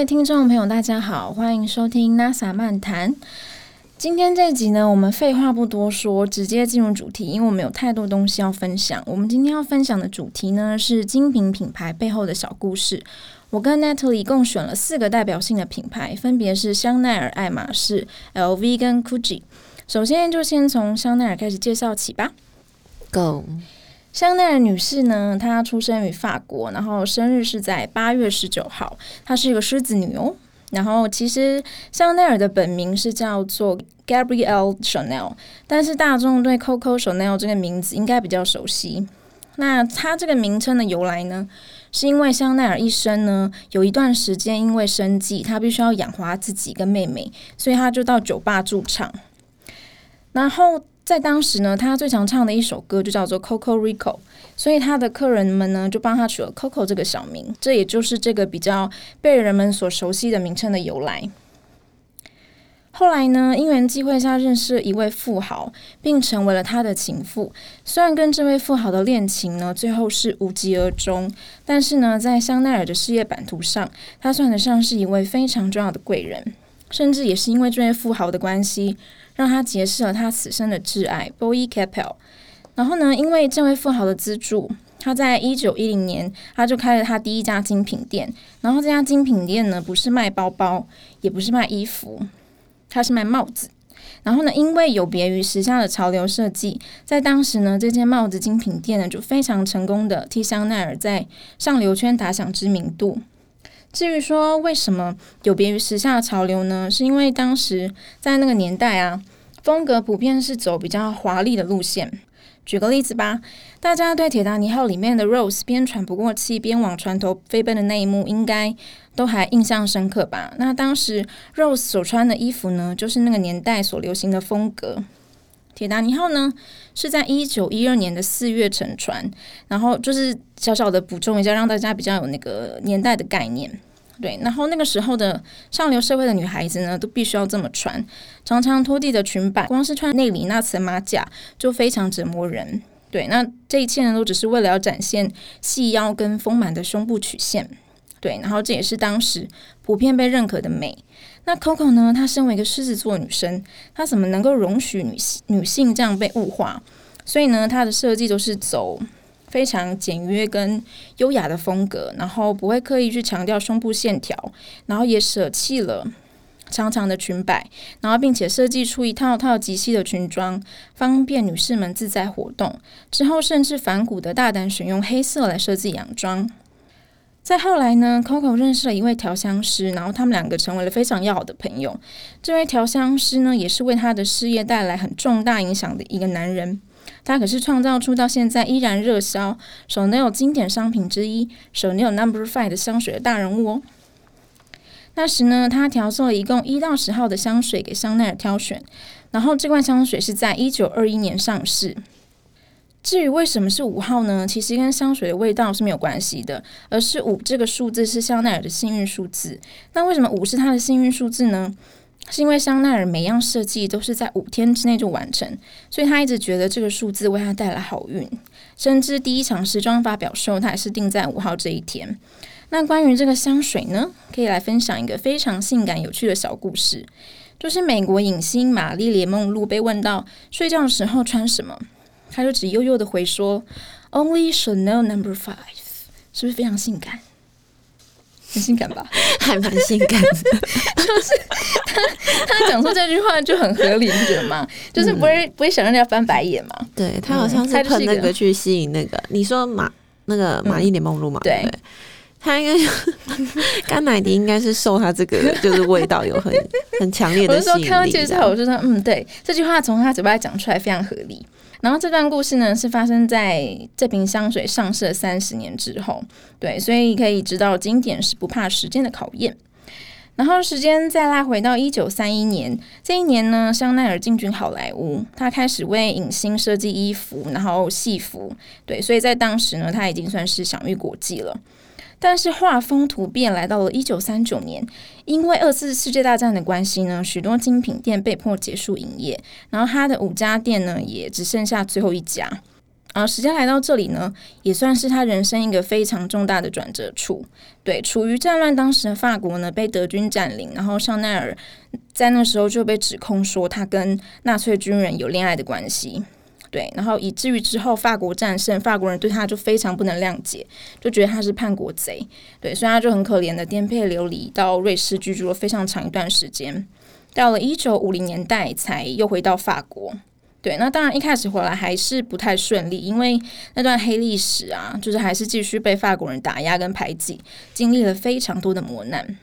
位听众朋友，大家好，欢迎收听 NASA 漫谈。今天这集呢，我们废话不多说，直接进入主题，因为我们有太多东西要分享。我们今天要分享的主题呢，是精品品牌背后的小故事。我跟 Natalie 共选了四个代表性的品牌，分别是香奈儿、爱马仕、LV 跟 Gucci。首先就先从香奈儿开始介绍起吧。Go，香奈儿女士呢，她出生于法国，然后生日是在八月十九号，她是一个狮子女哦。然后其实香奈儿的本名是叫做 Gabrielle Chanel，但是大众对 Coco Chanel 这个名字应该比较熟悉。那它这个名称的由来呢，是因为香奈儿一生呢有一段时间因为生计，她必须要养活自己跟妹妹，所以她就到酒吧驻唱。然后在当时呢，他最常唱的一首歌就叫做《Coco Rico》，所以他的客人们呢就帮他取了 Coco 这个小名，这也就是这个比较被人们所熟悉的名称的由来。后来呢，因缘际会下认识了一位富豪，并成为了他的情妇。虽然跟这位富豪的恋情呢最后是无疾而终，但是呢，在香奈儿的事业版图上，他算得上是一位非常重要的贵人，甚至也是因为这位富豪的关系。让他结识了他此生的挚爱 Boy Capel。然后呢，因为这位富豪的资助，他在一九一零年他就开了他第一家精品店。然后这家精品店呢，不是卖包包，也不是卖衣服，他是卖帽子。然后呢，因为有别于时下的潮流设计，在当时呢，这间帽子精品店呢就非常成功的替香奈儿在上流圈打响知名度。至于说为什么有别于时下的潮流呢？是因为当时在那个年代啊，风格普遍是走比较华丽的路线。举个例子吧，大家对《铁达尼号》里面的 Rose 边喘不过气边往船头飞奔的那一幕，应该都还印象深刻吧？那当时 Rose 所穿的衣服呢，就是那个年代所流行的风格。铁达尼号呢，是在一九一二年的四月沉船，然后就是小小的补充一下，让大家比较有那个年代的概念。对，然后那个时候的上流社会的女孩子呢，都必须要这么穿，常常拖地的裙摆，光是穿内里那层马甲就非常折磨人。对，那这一切呢，都只是为了要展现细腰跟丰满的胸部曲线。对，然后这也是当时普遍被认可的美。那 Coco 呢，她身为一个狮子座女生，她怎么能够容许女女性这样被物化？所以呢，她的设计都是走。非常简约跟优雅的风格，然后不会刻意去强调胸部线条，然后也舍弃了长长的裙摆，然后并且设计出一套套极细的裙装，方便女士们自在活动。之后甚至反骨的大胆选用黑色来设计洋装。再后来呢，Coco 认识了一位调香师，然后他们两个成为了非常要好的朋友。这位调香师呢，也是为他的事业带来很重大影响的一个男人。它可是创造出到现在依然热销、手 n 有经典商品之一、手 n 有 Number Five 的香水的大人物哦。那时呢，他调做了一共一到十号的香水给香奈儿挑选，然后这罐香水是在一九二一年上市。至于为什么是五号呢？其实跟香水的味道是没有关系的，而是五这个数字是香奈儿的幸运数字。那为什么五是它的幸运数字呢？是因为香奈儿每样设计都是在五天之内就完成，所以他一直觉得这个数字为他带来好运。甚至第一场时装发表秀，他也是定在五号这一天。那关于这个香水呢，可以来分享一个非常性感有趣的小故事，就是美国影星玛丽莲梦露被问到睡觉的时候穿什么，他就只悠悠的回说：“Only Chanel Number Five。”是不是非常性感？很性感吧？还蛮性感的，就是他他讲出这句话就很合理，你觉得吗？就是不会、不会想让人家翻白眼嘛？对他好像是喷那个去吸引那个，你说马那个玛丽莲梦露嘛？对，他应该 甘乃迪应该是受他这个 就是味道有很很强烈的吸引力。我说看到介绍，我就说嗯，对，这句话从他嘴巴讲出来非常合理。然后这段故事呢，是发生在这瓶香水上市三十年之后，对，所以可以知道经典是不怕时间的考验。然后时间再拉回到一九三一年，这一年呢，香奈儿进军好莱坞，他开始为影星设计衣服，然后戏服，对，所以在当时呢，他已经算是享誉国际了。但是画风突变，来到了一九三九年，因为二次世界大战的关系呢，许多精品店被迫结束营业，然后他的五家店呢也只剩下最后一家。啊时间来到这里呢，也算是他人生一个非常重大的转折处。对，处于战乱当时的法国呢，被德军占领，然后香奈儿在那时候就被指控说他跟纳粹军人有恋爱的关系。对，然后以至于之后法国战胜，法国人对他就非常不能谅解，就觉得他是叛国贼。对，所以他就很可怜的颠沛流离到瑞士居住了非常长一段时间，到了一九五零年代才又回到法国。对，那当然一开始回来还是不太顺利，因为那段黑历史啊，就是还是继续被法国人打压跟排挤，经历了非常多的磨难。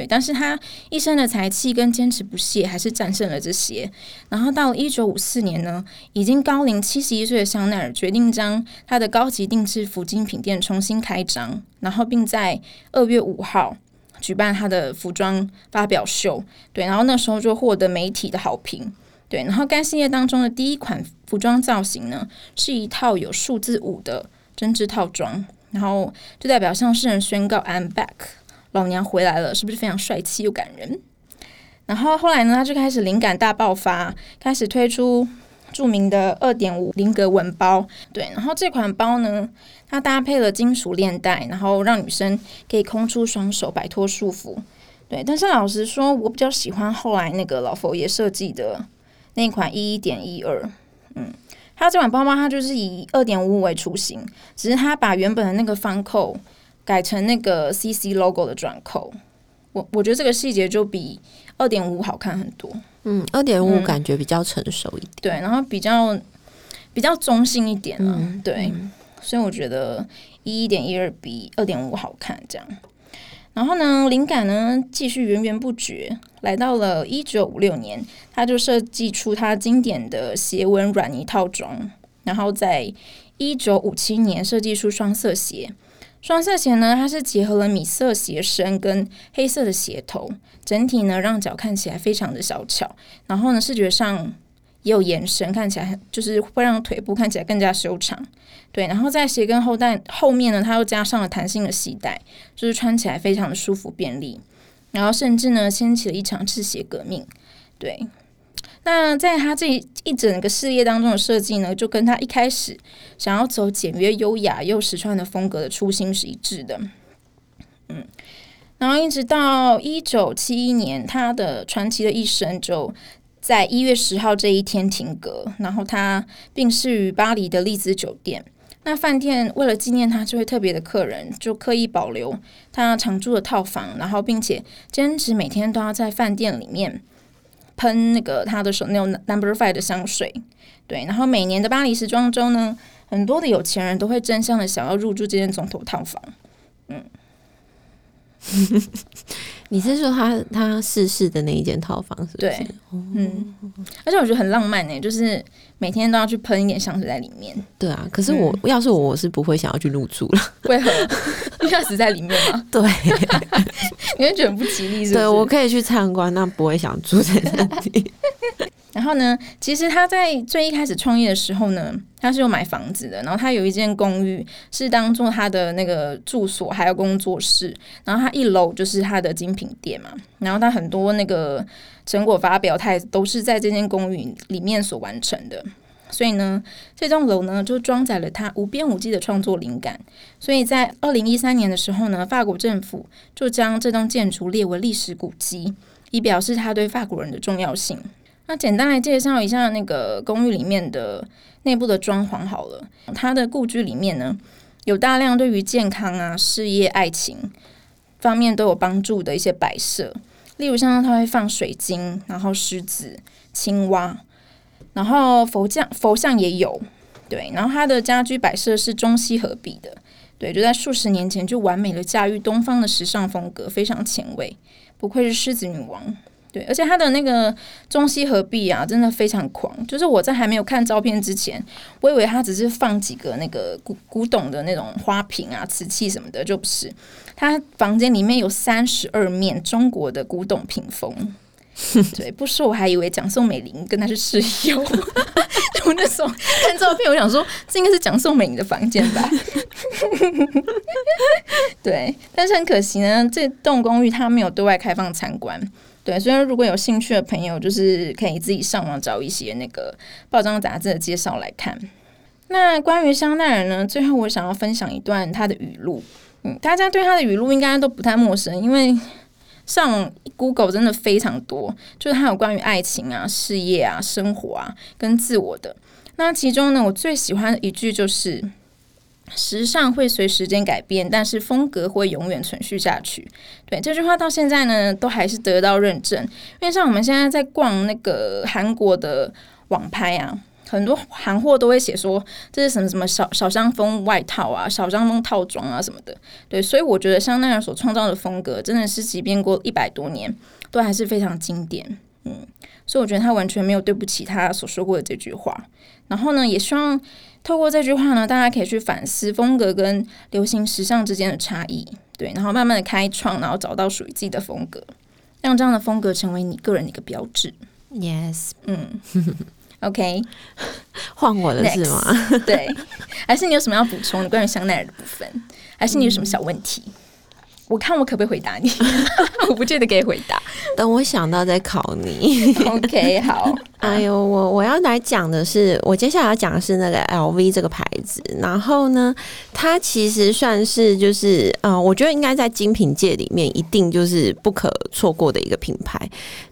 对，但是他一生的才气跟坚持不懈，还是战胜了这些。然后到一九五四年呢，已经高龄七十一岁的香奈儿决定将他的高级定制服精品店重新开张，然后并在二月五号举办他的服装发表秀。对，然后那时候就获得媒体的好评。对，然后该系列当中的第一款服装造型呢，是一套有数字五的针织套装，然后就代表向世人宣告 I'm back，老娘回来了，是不是非常帅气又感人？然后后来呢，他就开始灵感大爆发，开始推出著名的二点五菱格纹包。对，然后这款包呢，它搭配了金属链带，然后让女生可以空出双手，摆脱束缚。对，但是老实说，我比较喜欢后来那个老佛爷设计的。那款一一点一二，嗯，它这款包包它就是以二点五五为雏形，只是它把原本的那个方扣改成那个 CC logo 的转扣。我我觉得这个细节就比二点五好看很多。嗯，二点五感觉比较成熟一点，对，然后比较比较中性一点啊，对，所以我觉得一一点一二比二点五好看，这样。然后呢，灵感呢继续源源不绝，来到了一九五六年，他就设计出他经典的斜纹软泥套装。然后在一九五七年设计出双色鞋，双色鞋呢，它是结合了米色鞋身跟黑色的鞋头，整体呢让脚看起来非常的小巧，然后呢视觉上。也有延伸，看起来就是会让腿部看起来更加修长，对。然后在鞋跟后带后面呢，它又加上了弹性的系带，就是穿起来非常的舒服便利。然后甚至呢，掀起了一场制鞋革命，对。那在他这一整个事业当中的设计呢，就跟他一开始想要走简约优雅又实穿的风格的初心是一致的。嗯，然后一直到一九七一年，他的传奇的一生就。在一月十号这一天停格，然后他病逝于巴黎的丽兹酒店。那饭店为了纪念他这位特别的客人，就刻意保留他常住的套房，然后并且坚持每天都要在饭店里面喷那个他的手那种 Number Five 的香水。对，然后每年的巴黎时装周呢，很多的有钱人都会争相的想要入住这间总统套房。嗯。你是说他他逝世的那一间套房是？对，嗯，而且我觉得很浪漫呢，就是每天都要去喷一点香水在里面。对啊，可是我要是我，我是不会想要去入住了。为何？要死在里面吗？对，你会觉得不吉利是？对我可以去参观，但不会想住在那里。然后呢，其实他在最一开始创业的时候呢，他是有买房子的。然后他有一间公寓是当做他的那个住所，还有工作室。然后他一楼就是他的精品店嘛。然后他很多那个成果发表，他都是在这间公寓里面所完成的。所以呢，这栋楼呢就装载了他无边无际的创作灵感。所以在二零一三年的时候呢，法国政府就将这栋建筑列为历史古迹，以表示他对法国人的重要性。那简单来介绍一下那个公寓里面的内部的装潢好了。它的故居里面呢，有大量对于健康啊、事业、爱情方面都有帮助的一些摆设，例如像它会放水晶，然后狮子、青蛙，然后佛像佛像也有。对，然后它的家居摆设是中西合璧的，对，就在数十年前就完美的驾驭东方的时尚风格，非常前卫，不愧是狮子女王。对，而且它的那个中西合璧啊，真的非常狂。就是我在还没有看照片之前，我以为它只是放几个那个古古董的那种花瓶啊、瓷器什么的，就不是。他房间里面有三十二面中国的古董屏风。对，不说我还以为蒋宋美龄跟他是室友。我那时候看照片，我想说这应该是蒋宋美龄的房间吧。对，但是很可惜呢，这栋公寓它没有对外开放参观。对，所以如果有兴趣的朋友，就是可以自己上网找一些那个报章杂志的介绍来看。那关于香奈儿呢？最后我想要分享一段他的语录。嗯，大家对他的语录应该都不太陌生，因为上 Google 真的非常多，就是他有关于爱情啊、事业啊、生活啊跟自我的。那其中呢，我最喜欢的一句就是：“时尚会随时间改变，但是风格会永远存续下去。”对这句话到现在呢，都还是得到认证。因为像我们现在在逛那个韩国的网拍啊。很多韩货都会写说这是什么什么小小香风外套啊，小香风套装啊什么的，对，所以我觉得香奈儿所创造的风格真的是即便过一百多年都还是非常经典，嗯，所以我觉得他完全没有对不起他所说过的这句话。然后呢，也希望透过这句话呢，大家可以去反思风格跟流行时尚之间的差异，对，然后慢慢的开创，然后找到属于自己的风格，让这样的风格成为你个人的一个标志。Yes，嗯。OK，换我的是吗？对，还是你有什么要补充的关于香奈儿的部分？还是你有什么小问题？我看我可不可以回答你？我不见得可以回答，等我想到再考你。OK，好。哎呦，我我要来讲的是，我接下来要讲的是那个 LV 这个牌子。然后呢，它其实算是就是，嗯，我觉得应该在精品界里面一定就是不可错过的一个品牌。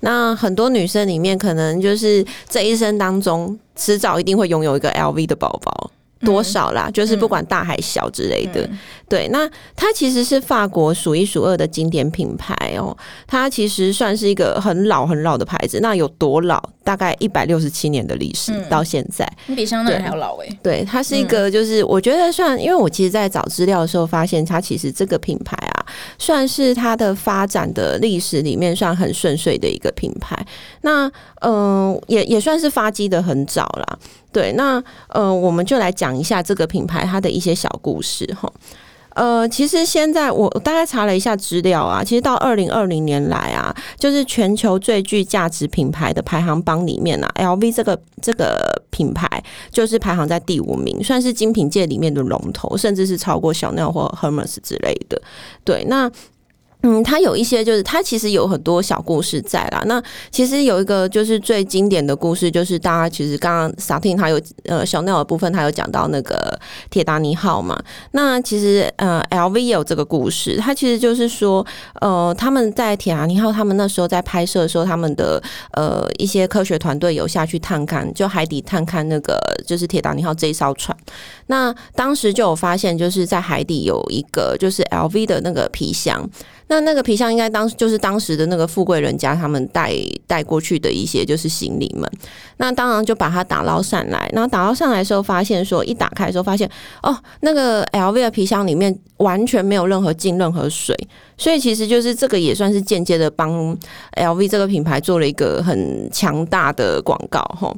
那很多女生里面，可能就是这一生当中，迟早一定会拥有一个 LV 的包包。多少啦？就是不管大还小之类的，对。那它其实是法国数一数二的经典品牌哦。它其实算是一个很老很老的牌子。那有多老？大概一百六十七年的历史到现在，你比香奈儿还要老哎。对，它是一个，就是我觉得算，因为我其实，在找资料的时候发现，它其实这个品牌啊，算是它的发展的历史里面算很顺遂的一个品牌。那嗯，也也算是发迹的很早啦。对，那呃，我们就来讲一下这个品牌它的一些小故事哈。呃，其实现在我大概查了一下资料啊，其实到二零二零年来啊，就是全球最具价值品牌的排行榜里面啊，LV 这个这个品牌就是排行在第五名，算是精品界里面的龙头，甚至是超过小奈或 Hermes 之类的。对，那。嗯，它有一些，就是它其实有很多小故事在啦。那其实有一个就是最经典的故事，就是大家其实刚刚萨汀他有呃小奈的部分，他有讲到那个铁达尼号嘛。那其实呃 LV 也有这个故事，它其实就是说呃他们在铁达尼号他们那时候在拍摄的时候，他们的呃一些科学团队有下去探看，就海底探看那个就是铁达尼号这一艘船。那当时就有发现，就是在海底有一个就是 LV 的那个皮箱。那那个皮箱应该当就是当时的那个富贵人家他们带带过去的一些就是行李们，那当然就把它打捞上来，然后打捞上来的时候发现说一打开的时候发现哦那个 LV 的皮箱里面完全没有任何进任何水，所以其实就是这个也算是间接的帮 LV 这个品牌做了一个很强大的广告哈。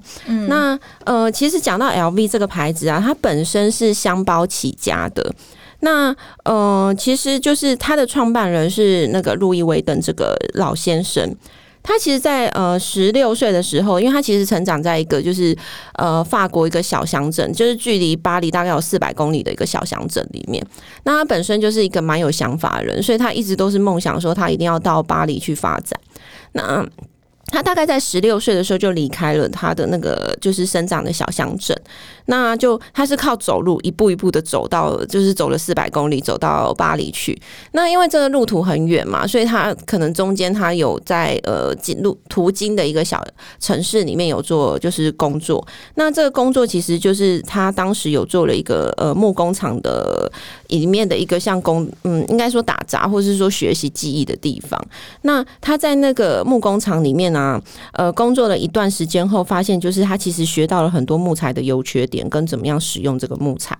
那呃其实讲到 LV 这个牌子啊，它本身是箱包起家的。那呃，其实就是他的创办人是那个路易威登这个老先生。他其实，在呃十六岁的时候，因为他其实成长在一个就是呃法国一个小乡镇，就是距离巴黎大概有四百公里的一个小乡镇里面。那他本身就是一个蛮有想法的人，所以他一直都是梦想说他一定要到巴黎去发展。那他大概在十六岁的时候就离开了他的那个就是生长的小乡镇，那就他是靠走路一步一步的走到，就是走了四百公里走到巴黎去。那因为这个路途很远嘛，所以他可能中间他有在呃经路途经的一个小城市里面有做就是工作。那这个工作其实就是他当时有做了一个呃木工厂的里面的一个像工嗯应该说打杂或是说学习技艺的地方。那他在那个木工厂里面呢。啊呃，工作了一段时间后，发现就是他其实学到了很多木材的优缺点，跟怎么样使用这个木材。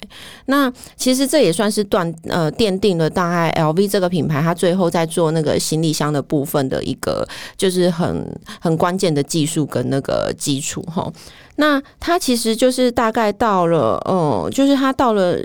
那其实这也算是断呃奠定了大概 LV 这个品牌，它最后在做那个行李箱的部分的一个就是很很关键的技术跟那个基础哈。那他其实就是大概到了，嗯，就是他到了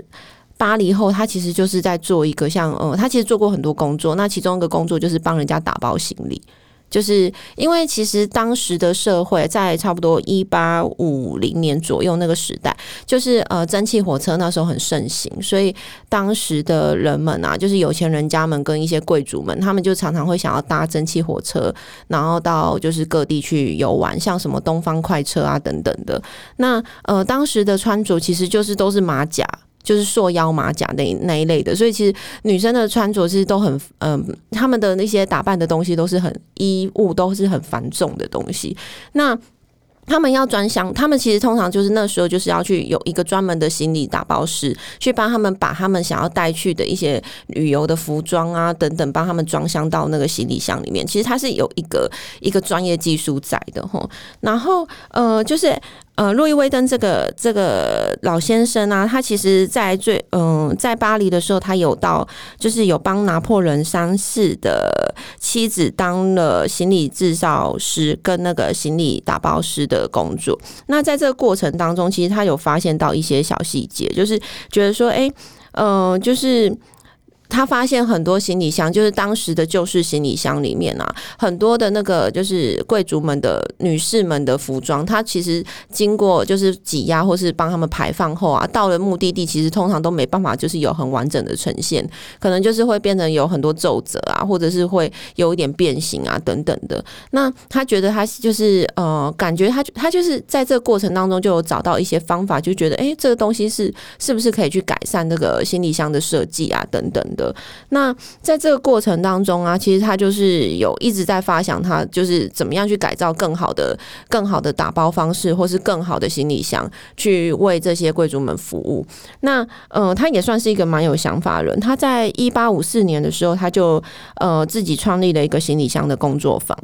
巴黎后，他其实就是在做一个像，呃，他其实做过很多工作，那其中一个工作就是帮人家打包行李。就是因为其实当时的社会在差不多一八五零年左右那个时代，就是呃蒸汽火车那时候很盛行，所以当时的人们啊，就是有钱人家们跟一些贵族们，他们就常常会想要搭蒸汽火车，然后到就是各地去游玩，像什么东方快车啊等等的。那呃当时的穿着其实就是都是马甲。就是束腰马甲那那一类的，所以其实女生的穿着其实都很，嗯，他们的那些打扮的东西都是很衣物都是很繁重的东西。那他们要专箱，他们其实通常就是那时候就是要去有一个专门的行李打包师，去帮他们把他们想要带去的一些旅游的服装啊等等，帮他们装箱到那个行李箱里面。其实它是有一个一个专业技术在的哈。然后呃，就是呃，路易威登这个这个老先生啊，他其实在最嗯在巴黎的时候，他有到就是有帮拿破仑三世的妻子当了行李制造师跟那个行李打包师的。的工作，那在这个过程当中，其实他有发现到一些小细节，就是觉得说，哎，嗯，就是。他发现很多行李箱，就是当时的旧式行李箱里面啊，很多的那个就是贵族们的女士们的服装，它其实经过就是挤压或是帮他们排放后啊，到了目的地，其实通常都没办法就是有很完整的呈现，可能就是会变成有很多皱褶啊，或者是会有一点变形啊等等的。那他觉得他就是呃，感觉他他就是在这个过程当中就有找到一些方法，就觉得哎，这个东西是是不是可以去改善那个行李箱的设计啊等等。的那在这个过程当中啊，其实他就是有一直在发想，他就是怎么样去改造更好的、更好的打包方式，或是更好的行李箱，去为这些贵族们服务。那呃，他也算是一个蛮有想法的人。他在一八五四年的时候，他就呃自己创立了一个行李箱的工作坊。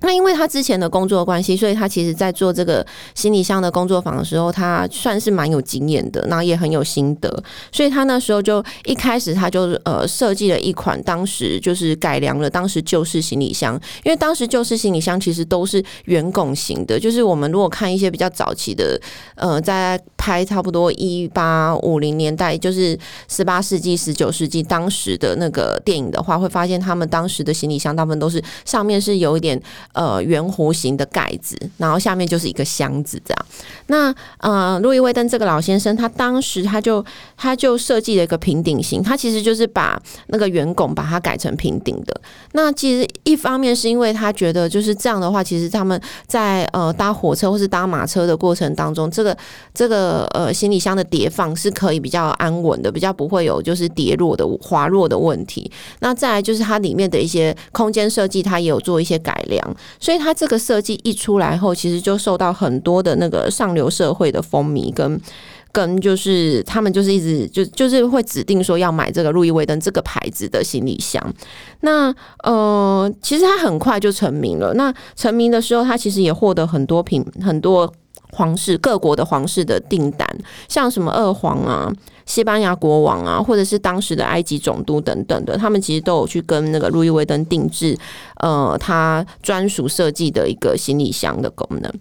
那因为他之前的工作关系，所以他其实在做这个行李箱的工作坊的时候，他算是蛮有经验的，然后也很有心得，所以他那时候就一开始他就呃设计了一款当时就是改良了当时旧式行李箱，因为当时旧式行李箱其实都是圆拱形的，就是我们如果看一些比较早期的呃在拍差不多一八五零年代，就是十八世纪十九世纪当时的那个电影的话，会发现他们当时的行李箱大部分都是上面是有一点。呃，圆弧形的盖子，然后下面就是一个箱子，这样。那呃，路易威登这个老先生，他当时他就他就设计了一个平顶型，他其实就是把那个圆拱把它改成平顶的。那其实一方面是因为他觉得就是这样的话，其实他们在呃搭火车或是搭马车的过程当中，这个这个呃行李箱的叠放是可以比较安稳的，比较不会有就是跌落的滑落的问题。那再来就是它里面的一些空间设计，它也有做一些改良。所以它这个设计一出来后，其实就受到很多的那个上流社会的风靡，跟跟就是他们就是一直就就是会指定说要买这个路易威登这个牌子的行李箱。那呃，其实他很快就成名了。那成名的时候，他其实也获得很多品很多。皇室各国的皇室的订单，像什么二皇啊、西班牙国王啊，或者是当时的埃及总督等等的，他们其实都有去跟那个路易威登定制，呃，他专属设计的一个行李箱的功能。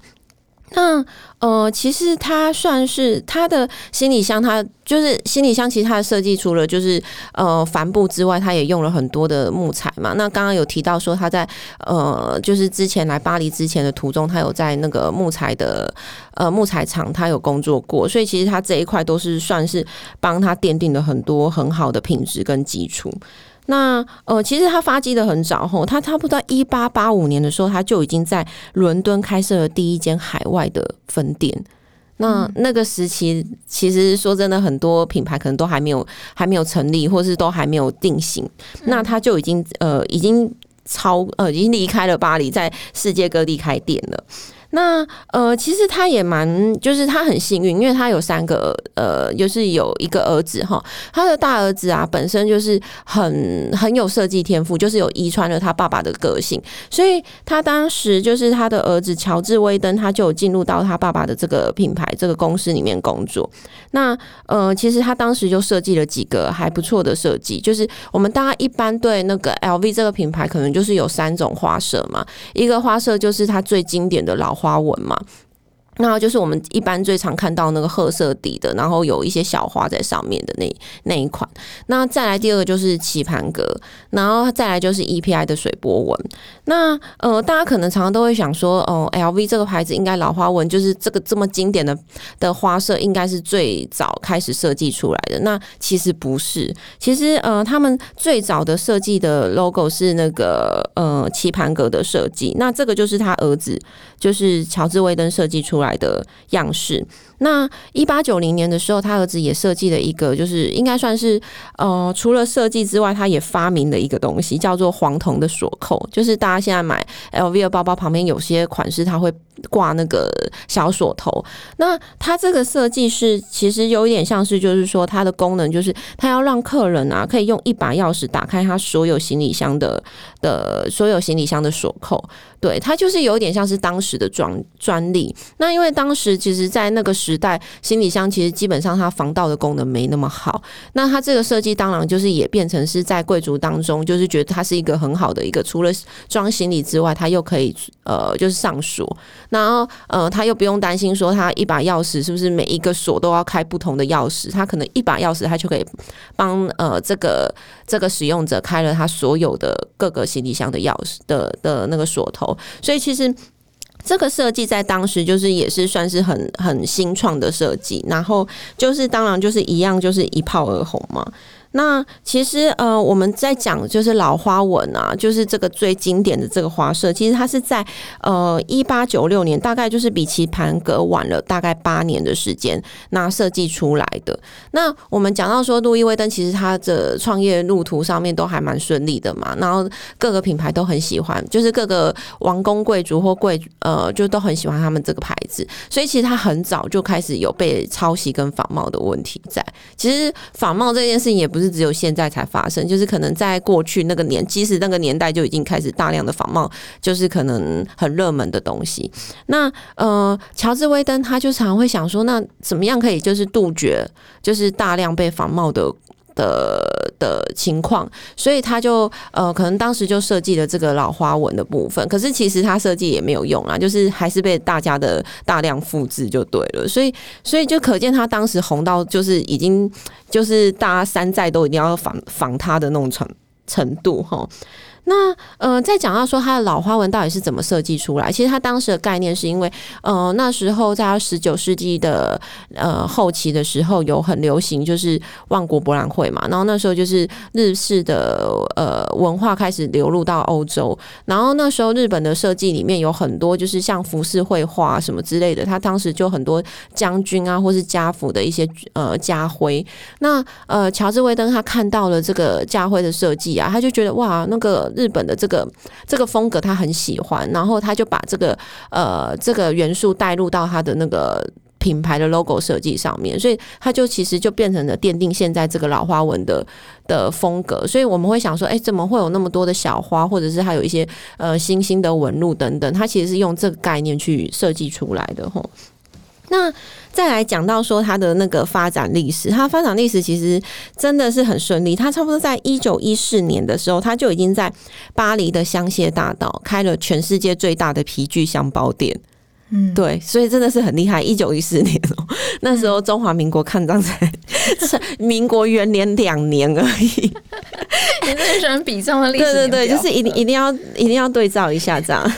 那呃，其实它算是它的行李箱，它就是行李箱。其实它的设计除了就是呃帆布之外，它也用了很多的木材嘛。那刚刚有提到说，他在呃就是之前来巴黎之前的途中，他有在那个木材的呃木材厂，他有工作过，所以其实他这一块都是算是帮他奠定了很多很好的品质跟基础。那呃，其实他发迹的很早吼，他差不多一八八五年的时候，他就已经在伦敦开设了第一间海外的分店。那那个时期，其实说真的，很多品牌可能都还没有还没有成立，或是都还没有定型。那他就已经呃，已经超呃，已经离开了巴黎，在世界各地开店了。那呃，其实他也蛮，就是他很幸运，因为他有三个呃，就是有一个儿子哈。他的大儿子啊，本身就是很很有设计天赋，就是有遗传了他爸爸的个性，所以他当时就是他的儿子乔治威登，他就有进入到他爸爸的这个品牌这个公司里面工作。那呃，其实他当时就设计了几个还不错的设计，就是我们大家一般对那个 LV 这个品牌，可能就是有三种花色嘛，一个花色就是它最经典的老。花花纹嘛，那就是我们一般最常看到那个褐色底的，然后有一些小花在上面的那那一款。那再来第二个就是棋盘格，然后再来就是 EPI 的水波纹。那呃，大家可能常常都会想说，哦，LV 这个牌子应该老花纹就是这个这么经典的的花色，应该是最早开始设计出来的。那其实不是，其实呃，他们最早的设计的 logo 是那个呃棋盘格的设计。那这个就是他儿子，就是乔治威登设计出来。来的样式。那一八九零年的时候，他儿子也设计了一个，就是应该算是呃，除了设计之外，他也发明了一个东西，叫做黄铜的锁扣。就是大家现在买 LV 的包包旁边有些款式，它会挂那个小锁头。那它这个设计是其实有一点像是，就是说它的功能就是它要让客人啊可以用一把钥匙打开他所有行李箱的的所有行李箱的锁扣。对，它就是有点像是当时的专专利。那因为当时其实，在那个时代，行李箱其实基本上它防盗的功能没那么好。那它这个设计当然就是也变成是在贵族当中，就是觉得它是一个很好的一个，除了装行李之外，它又可以呃就是上锁。然后呃，他又不用担心说他一把钥匙是不是每一个锁都要开不同的钥匙，他可能一把钥匙他就可以帮呃这个这个使用者开了他所有的各个行李箱的钥匙的的那个锁头。所以其实。这个设计在当时就是也是算是很很新创的设计，然后就是当然就是一样就是一炮而红嘛。那其实呃，我们在讲就是老花纹啊，就是这个最经典的这个花色，其实它是在呃一八九六年，大概就是比棋盘格晚了大概八年的时间，那设计出来的。那我们讲到说，路易威登其实他的创业路途上面都还蛮顺利的嘛，然后各个品牌都很喜欢，就是各个王公贵族或贵呃，就都很喜欢他们这个牌子，所以其实他很早就开始有被抄袭跟仿冒的问题在。其实仿冒这件事情也不是。是只有现在才发生，就是可能在过去那个年，即使那个年代就已经开始大量的仿冒，就是可能很热门的东西。那呃，乔治威登他就常会想说，那怎么样可以就是杜绝，就是大量被仿冒的。的的情况，所以他就呃，可能当时就设计了这个老花纹的部分。可是其实他设计也没有用啊，就是还是被大家的大量复制就对了。所以所以就可见他当时红到就是已经就是大家山寨都一定要仿仿他的那种程程度哈。那呃，在讲到说它的老花纹到底是怎么设计出来？其实它当时的概念是因为，呃，那时候在十九世纪的呃后期的时候，有很流行就是万国博览会嘛，然后那时候就是日式的呃文化开始流入到欧洲，然后那时候日本的设计里面有很多就是像服饰绘画什么之类的，他当时就很多将军啊或是家父的一些呃家徽。那呃，乔治威登他看到了这个家徽的设计啊，他就觉得哇，那个。日本的这个这个风格他很喜欢，然后他就把这个呃这个元素带入到他的那个品牌的 logo 设计上面，所以他就其实就变成了奠定现在这个老花纹的的风格。所以我们会想说，哎，怎么会有那么多的小花，或者是还有一些呃星星的纹路等等？它其实是用这个概念去设计出来的，吼。那再来讲到说它的那个发展历史，它发展历史其实真的是很顺利。它差不多在一九一四年的时候，它就已经在巴黎的香榭大道开了全世界最大的皮具箱包店。嗯，对，所以真的是很厉害。一九一四年哦，那时候中华民国抗战才 民国元年两年而已。你真的喜欢比这样的历史？对对对，就是一定一定要一定要对照一下这样。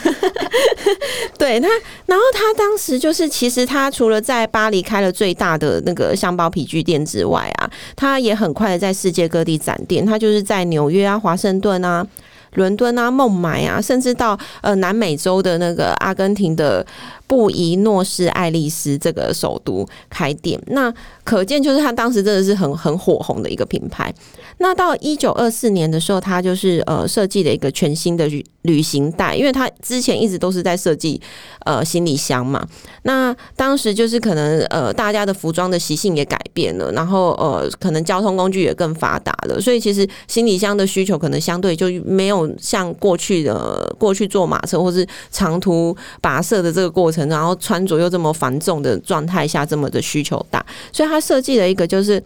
对他，然后他当时就是，其实他除了在巴黎开了最大的那个箱包皮具店之外啊，他也很快的在世界各地展店。他就是在纽约啊、华盛顿啊。伦敦啊，孟买啊，甚至到呃南美洲的那个阿根廷的布宜诺斯艾利斯这个首都开店，那可见就是他当时真的是很很火红的一个品牌。那到一九二四年的时候，他就是呃设计了一个全新的旅旅行袋，因为他之前一直都是在设计呃行李箱嘛。那当时就是可能呃大家的服装的习性也改变了，然后呃可能交通工具也更发达了，所以其实行李箱的需求可能相对就没有像过去的过去坐马车或是长途跋涉的这个过程，然后穿着又这么繁重的状态下这么的需求大，所以他设计了一个就是。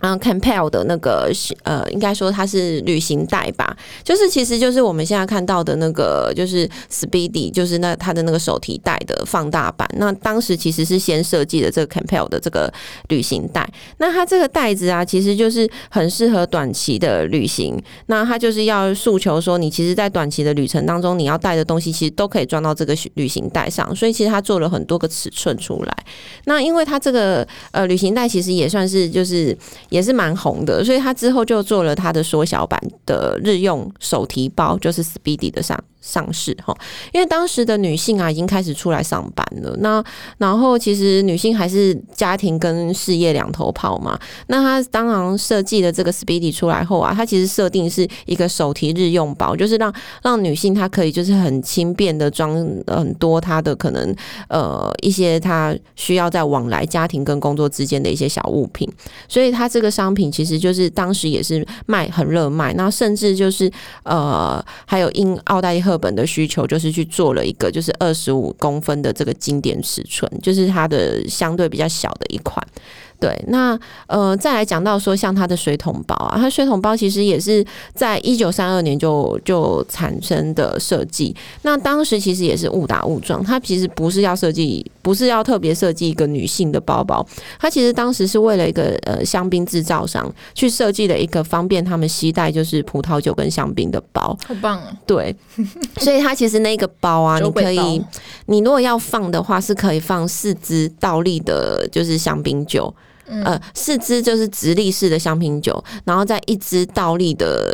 嗯，Campbell 的那个呃，应该说它是旅行袋吧，就是其实就是我们现在看到的那个，就是 Speedy，就是那它的那个手提袋的放大版。那当时其实是先设计的这个 c a m p e l l 的这个旅行袋。那它这个袋子啊，其实就是很适合短期的旅行。那它就是要诉求说，你其实，在短期的旅程当中，你要带的东西其实都可以装到这个旅行袋上。所以其实它做了很多个尺寸出来。那因为它这个呃旅行袋其实也算是就是。也是蛮红的，所以他之后就做了他的缩小版的日用手提包，就是 Speedy 的上。上市哈，因为当时的女性啊已经开始出来上班了。那然后其实女性还是家庭跟事业两头跑嘛。那她当然设计的这个 Speedy 出来后啊，它其实设定是一个手提日用包，就是让让女性她可以就是很轻便的装很多她的可能呃一些她需要在往来家庭跟工作之间的一些小物品。所以它这个商品其实就是当时也是卖很热卖，那甚至就是呃还有因奥黛丽赫。本的需求就是去做了一个，就是二十五公分的这个经典尺寸，就是它的相对比较小的一款。对，那呃，再来讲到说，像它的水桶包啊，它水桶包其实也是在一九三二年就就产生的设计。那当时其实也是误打误撞，它其实不是要设计，不是要特别设计一个女性的包包，它其实当时是为了一个呃香槟制造商去设计的一个方便他们携带就是葡萄酒跟香槟的包。好棒啊！对，所以它其实那个包啊，你可以，你如果要放的话，是可以放四支倒立的，就是香槟酒。呃，四支就是直立式的香槟酒，然后再一支倒立的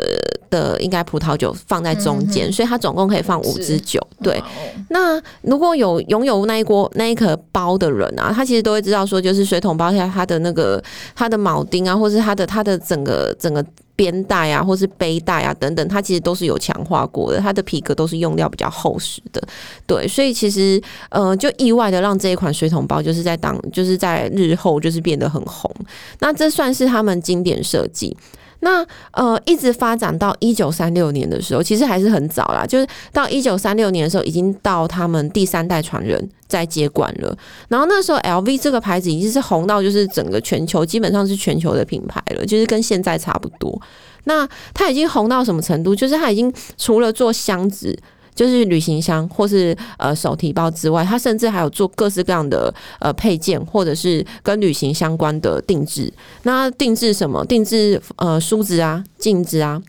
的应该葡萄酒放在中间，所以它总共可以放五支酒。对，那如果有拥有那一锅那一颗包的人啊，他其实都会知道说，就是水桶包下它的那个它的铆钉啊，或是它的它的整个整个。肩带啊，或是背带啊，等等，它其实都是有强化过的，它的皮革都是用料比较厚实的，对，所以其实呃，就意外的让这一款水桶包就是在当就是在日后就是变得很红，那这算是他们经典设计。那呃，一直发展到一九三六年的时候，其实还是很早啦。就是到一九三六年的时候，已经到他们第三代传人在接管了。然后那时候，LV 这个牌子已经是红到就是整个全球基本上是全球的品牌了，就是跟现在差不多。那它已经红到什么程度？就是它已经除了做箱子。就是旅行箱或是呃手提包之外，它甚至还有做各式各样的呃配件，或者是跟旅行相关的定制。那定制什么？定制呃梳子啊、镜子啊、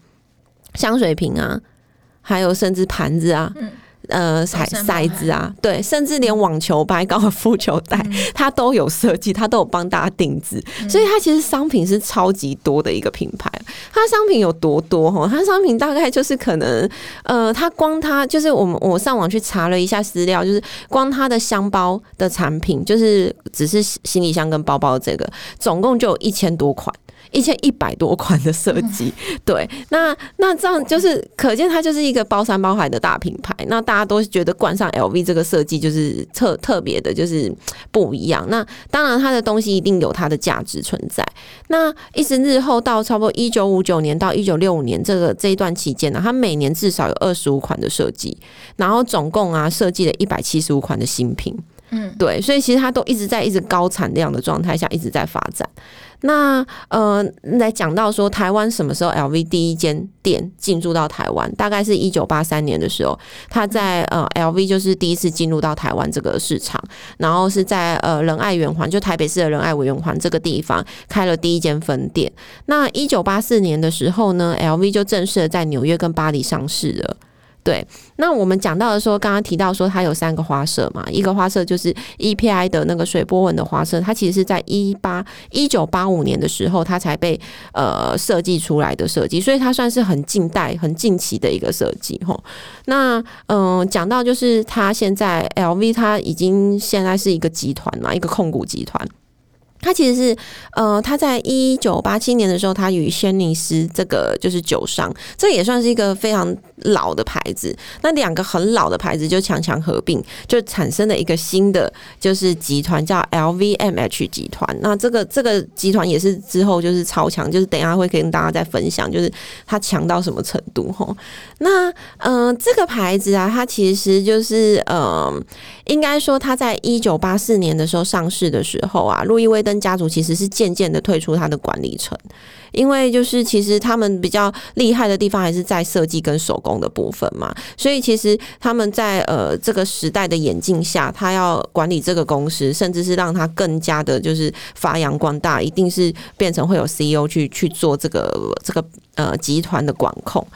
香水瓶啊，还有甚至盘子啊。呃，骰骰子啊，对，甚至连网球拍、高尔夫球袋，它都有设计，它都有帮大家定制，所以它其实商品是超级多的一个品牌。它商品有多多哈？它商品大概就是可能，呃，它光它就是我们我上网去查了一下资料，就是光它的箱包的产品，就是只是行李箱跟包包这个，总共就有一千多款。一千一百多款的设计，对，那那这样就是可见它就是一个包山包海的大品牌。那大家都觉得冠上 LV 这个设计就是特特别的，就是不一样。那当然，它的东西一定有它的价值存在。那一直日后到差不多一九五九年到一九六五年这个这一段期间呢，它每年至少有二十五款的设计，然后总共啊设计了一百七十五款的新品。嗯，对，所以其实它都一直在一直高产量的状态下一直在发展。那呃，来讲到说台湾什么时候 LV 第一间店进驻到台湾，大概是一九八三年的时候，他在呃 LV 就是第一次进入到台湾这个市场，然后是在呃仁爱圆环，就台北市的仁爱圆环这个地方开了第一间分店。那一九八四年的时候呢，LV 就正式的在纽约跟巴黎上市了。对，那我们讲到的说，刚刚提到说它有三个花色嘛，一个花色就是 EPI 的那个水波纹的花色，它其实是在一八一九八五年的时候，它才被呃设计出来的设计，所以它算是很近代、很近期的一个设计哈。那嗯，讲到就是它现在 LV 它已经现在是一个集团嘛，一个控股集团。他其实是，呃，他在一九八七年的时候，他与轩尼诗这个就是酒商，这也算是一个非常老的牌子。那两个很老的牌子就强强合并，就产生了一个新的就是集团，叫 LVMH 集团。那这个这个集团也是之后就是超强，就是等一下会跟大家再分享，就是它强到什么程度哈。那嗯，这个牌子啊，它其实就是嗯，应该说他在一九八四年的时候上市的时候啊，路易威登。家族其实是渐渐的退出他的管理层。因为就是其实他们比较厉害的地方还是在设计跟手工的部分嘛，所以其实他们在呃这个时代的眼镜下，他要管理这个公司，甚至是让他更加的就是发扬光大，一定是变成会有 CEO 去去做这个这个呃集团的管控。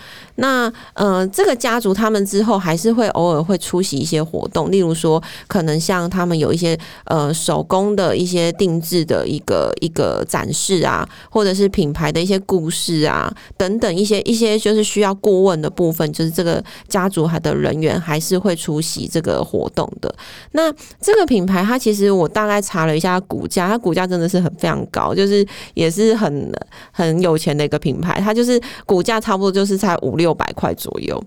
那呃，这个家族他们之后还是会偶尔会出席一些活动，例如说，可能像他们有一些呃手工的一些定制的一个一个展示啊，或者是品牌的一些故事啊等等一些一些就是需要顾问的部分，就是这个家族还的人员还是会出席这个活动的。那这个品牌它其实我大概查了一下股价，它股价真的是很非常高，就是也是很很有钱的一个品牌，它就是是股价差不多就是在五。六百块左右。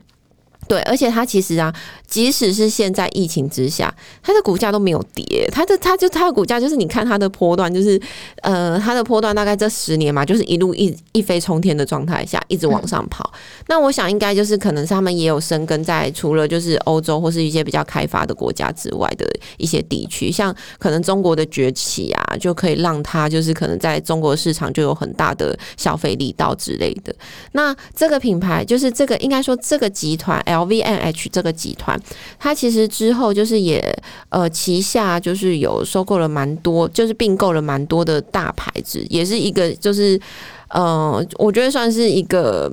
对，而且它其实啊，即使是现在疫情之下，它的股价都没有跌。它的它就它的股价就是你看它的波段，就是呃，它的波段大概这十年嘛，就是一路一一飞冲天的状态下一直往上跑。那我想应该就是可能是他们也有生根在除了就是欧洲或是一些比较开发的国家之外的一些地区，像可能中国的崛起啊，就可以让它就是可能在中国市场就有很大的消费力道之类的。那这个品牌就是这个应该说这个集团 L。LVMH 这个集团，它其实之后就是也呃旗下就是有收购了蛮多，就是并购了蛮多的大牌子，也是一个就是呃，我觉得算是一个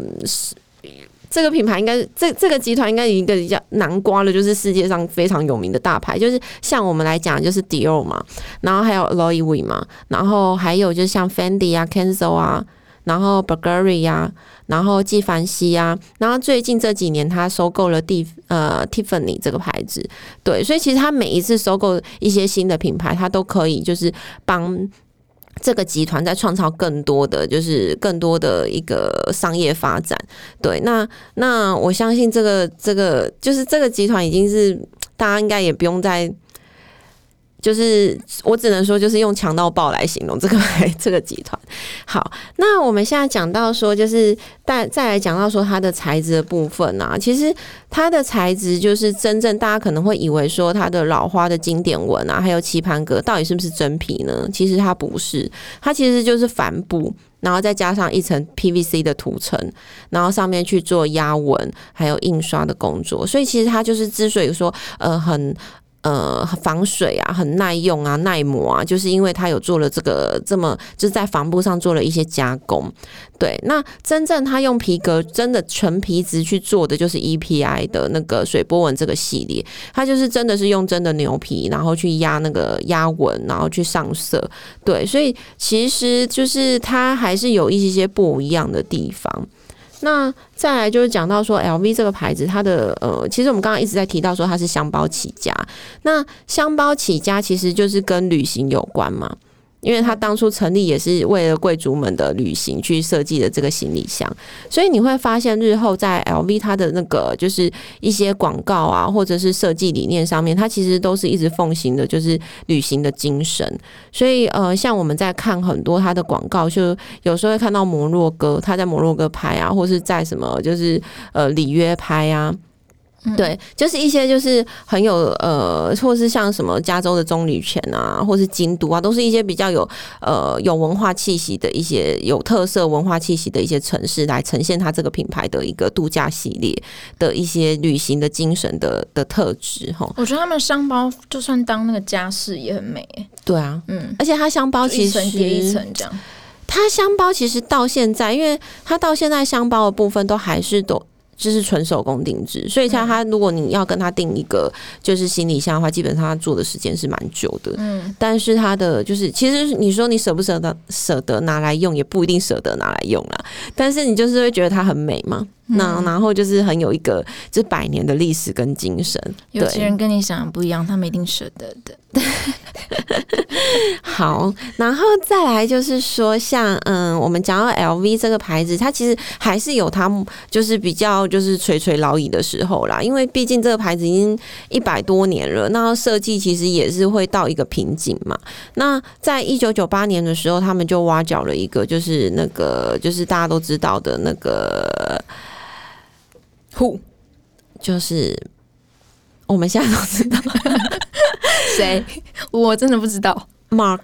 这个品牌应该这这个集团应该一个比较南瓜了，就是世界上非常有名的大牌，就是像我们来讲就是 Dior 嘛，然后还有 Louis V 嘛，然后还有就是像 Fendi 啊、Kenzo 啊。然后 Bulgari 呀，然后纪梵希呀，然后最近这几年他收购了蒂呃 Tiffany 这个牌子，对，所以其实他每一次收购一些新的品牌，他都可以就是帮这个集团在创造更多的就是更多的一个商业发展。对，那那我相信这个这个就是这个集团已经是大家应该也不用再。就是我只能说，就是用强到爆来形容这个 这个集团。好，那我们现在讲到说，就是再再来讲到说它的材质的部分啊，其实它的材质就是真正大家可能会以为说它的老花的经典纹啊，还有棋盘格到底是不是真皮呢？其实它不是，它其实就是帆布，然后再加上一层 PVC 的涂层，然后上面去做压纹还有印刷的工作。所以其实它就是之所以说呃很。呃，防水啊，很耐用啊，耐磨啊，就是因为它有做了这个这么，就是在帆布上做了一些加工。对，那真正它用皮革真的纯皮质去做的，就是 EPI 的那个水波纹这个系列，它就是真的是用真的牛皮，然后去压那个压纹，然后去上色。对，所以其实就是它还是有一些些不一样的地方。那再来就是讲到说，L V 这个牌子，它的呃，其实我们刚刚一直在提到说它是箱包起家。那箱包起家其实就是跟旅行有关嘛。因为他当初成立也是为了贵族们的旅行去设计的这个行李箱，所以你会发现日后在 LV 它的那个就是一些广告啊，或者是设计理念上面，它其实都是一直奉行的就是旅行的精神。所以呃，像我们在看很多它的广告，就有时候会看到摩洛哥，他在摩洛哥拍啊，或是在什么就是呃里约拍啊。对，就是一些就是很有呃，或是像什么加州的棕榈泉啊，或是京都啊，都是一些比较有呃有文化气息的一些有特色文化气息的一些城市，来呈现它这个品牌的一个度假系列的一些旅行的精神的的特质哈。我觉得他们箱包就算当那个家饰也很美。对啊，嗯，而且它箱包其实叠一层这样，它箱包其实到现在，因为它到现在箱包的部分都还是都。就是纯手工定制，所以像他，如果你要跟他订一个就是行李箱的话，基本上他做的时间是蛮久的。嗯，但是他的就是，其实你说你舍不舍得舍得拿来用，也不一定舍得拿来用啦。但是你就是会觉得它很美嘛。那然后就是很有一个这百年的历史跟精神。有些人跟你想的不一样，他们一定舍得的。好，然后再来就是说，像嗯，我们讲到 LV 这个牌子，它其实还是有它就是比较就是垂垂老矣的时候啦。因为毕竟这个牌子已经一百多年了，那设计其实也是会到一个瓶颈嘛。那在一九九八年的时候，他们就挖角了一个，就是那个就是大家都知道的那个。Who？就是我们现在都知道 谁？我真的不知道。Mark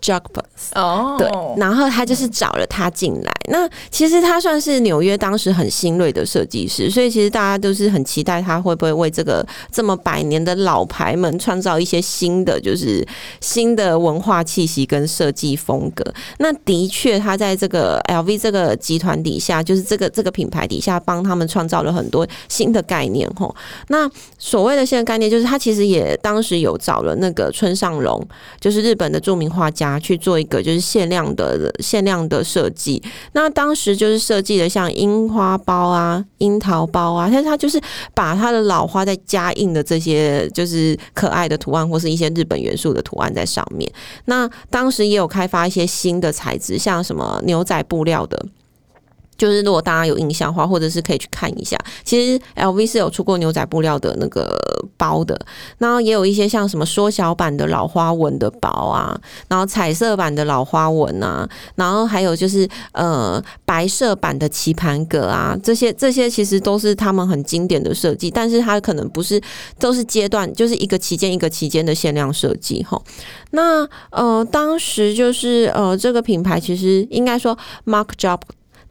Jacobs 哦，对，然后他就是找了他进来。那其实他算是纽约当时很新锐的设计师，所以其实大家都是很期待他会不会为这个这么百年的老牌们创造一些新的，就是新的文化气息跟设计风格。那的确，他在这个 LV 这个集团底下，就是这个这个品牌底下，帮他们创造了很多新的概念。吼，那所谓的新的概念，就是他其实也当时有找了那个村上隆，就是日本的著名画家去做一个就是限量的限量的设计。那当时就是设计的像樱花包啊、樱桃包啊，但是它就是把它的老花再加印的这些就是可爱的图案或是一些日本元素的图案在上面。那当时也有开发一些新的材质，像什么牛仔布料的。就是如果大家有印象的话，或者是可以去看一下，其实 LV 是有出过牛仔布料的那个包的，然后也有一些像什么缩小版的老花纹的包啊，然后彩色版的老花纹啊，然后还有就是呃白色版的棋盘格啊，这些这些其实都是他们很经典的设计，但是它可能不是都是阶段，就是一个期间一个期间的限量设计哈。那呃当时就是呃这个品牌其实应该说 Mark Job。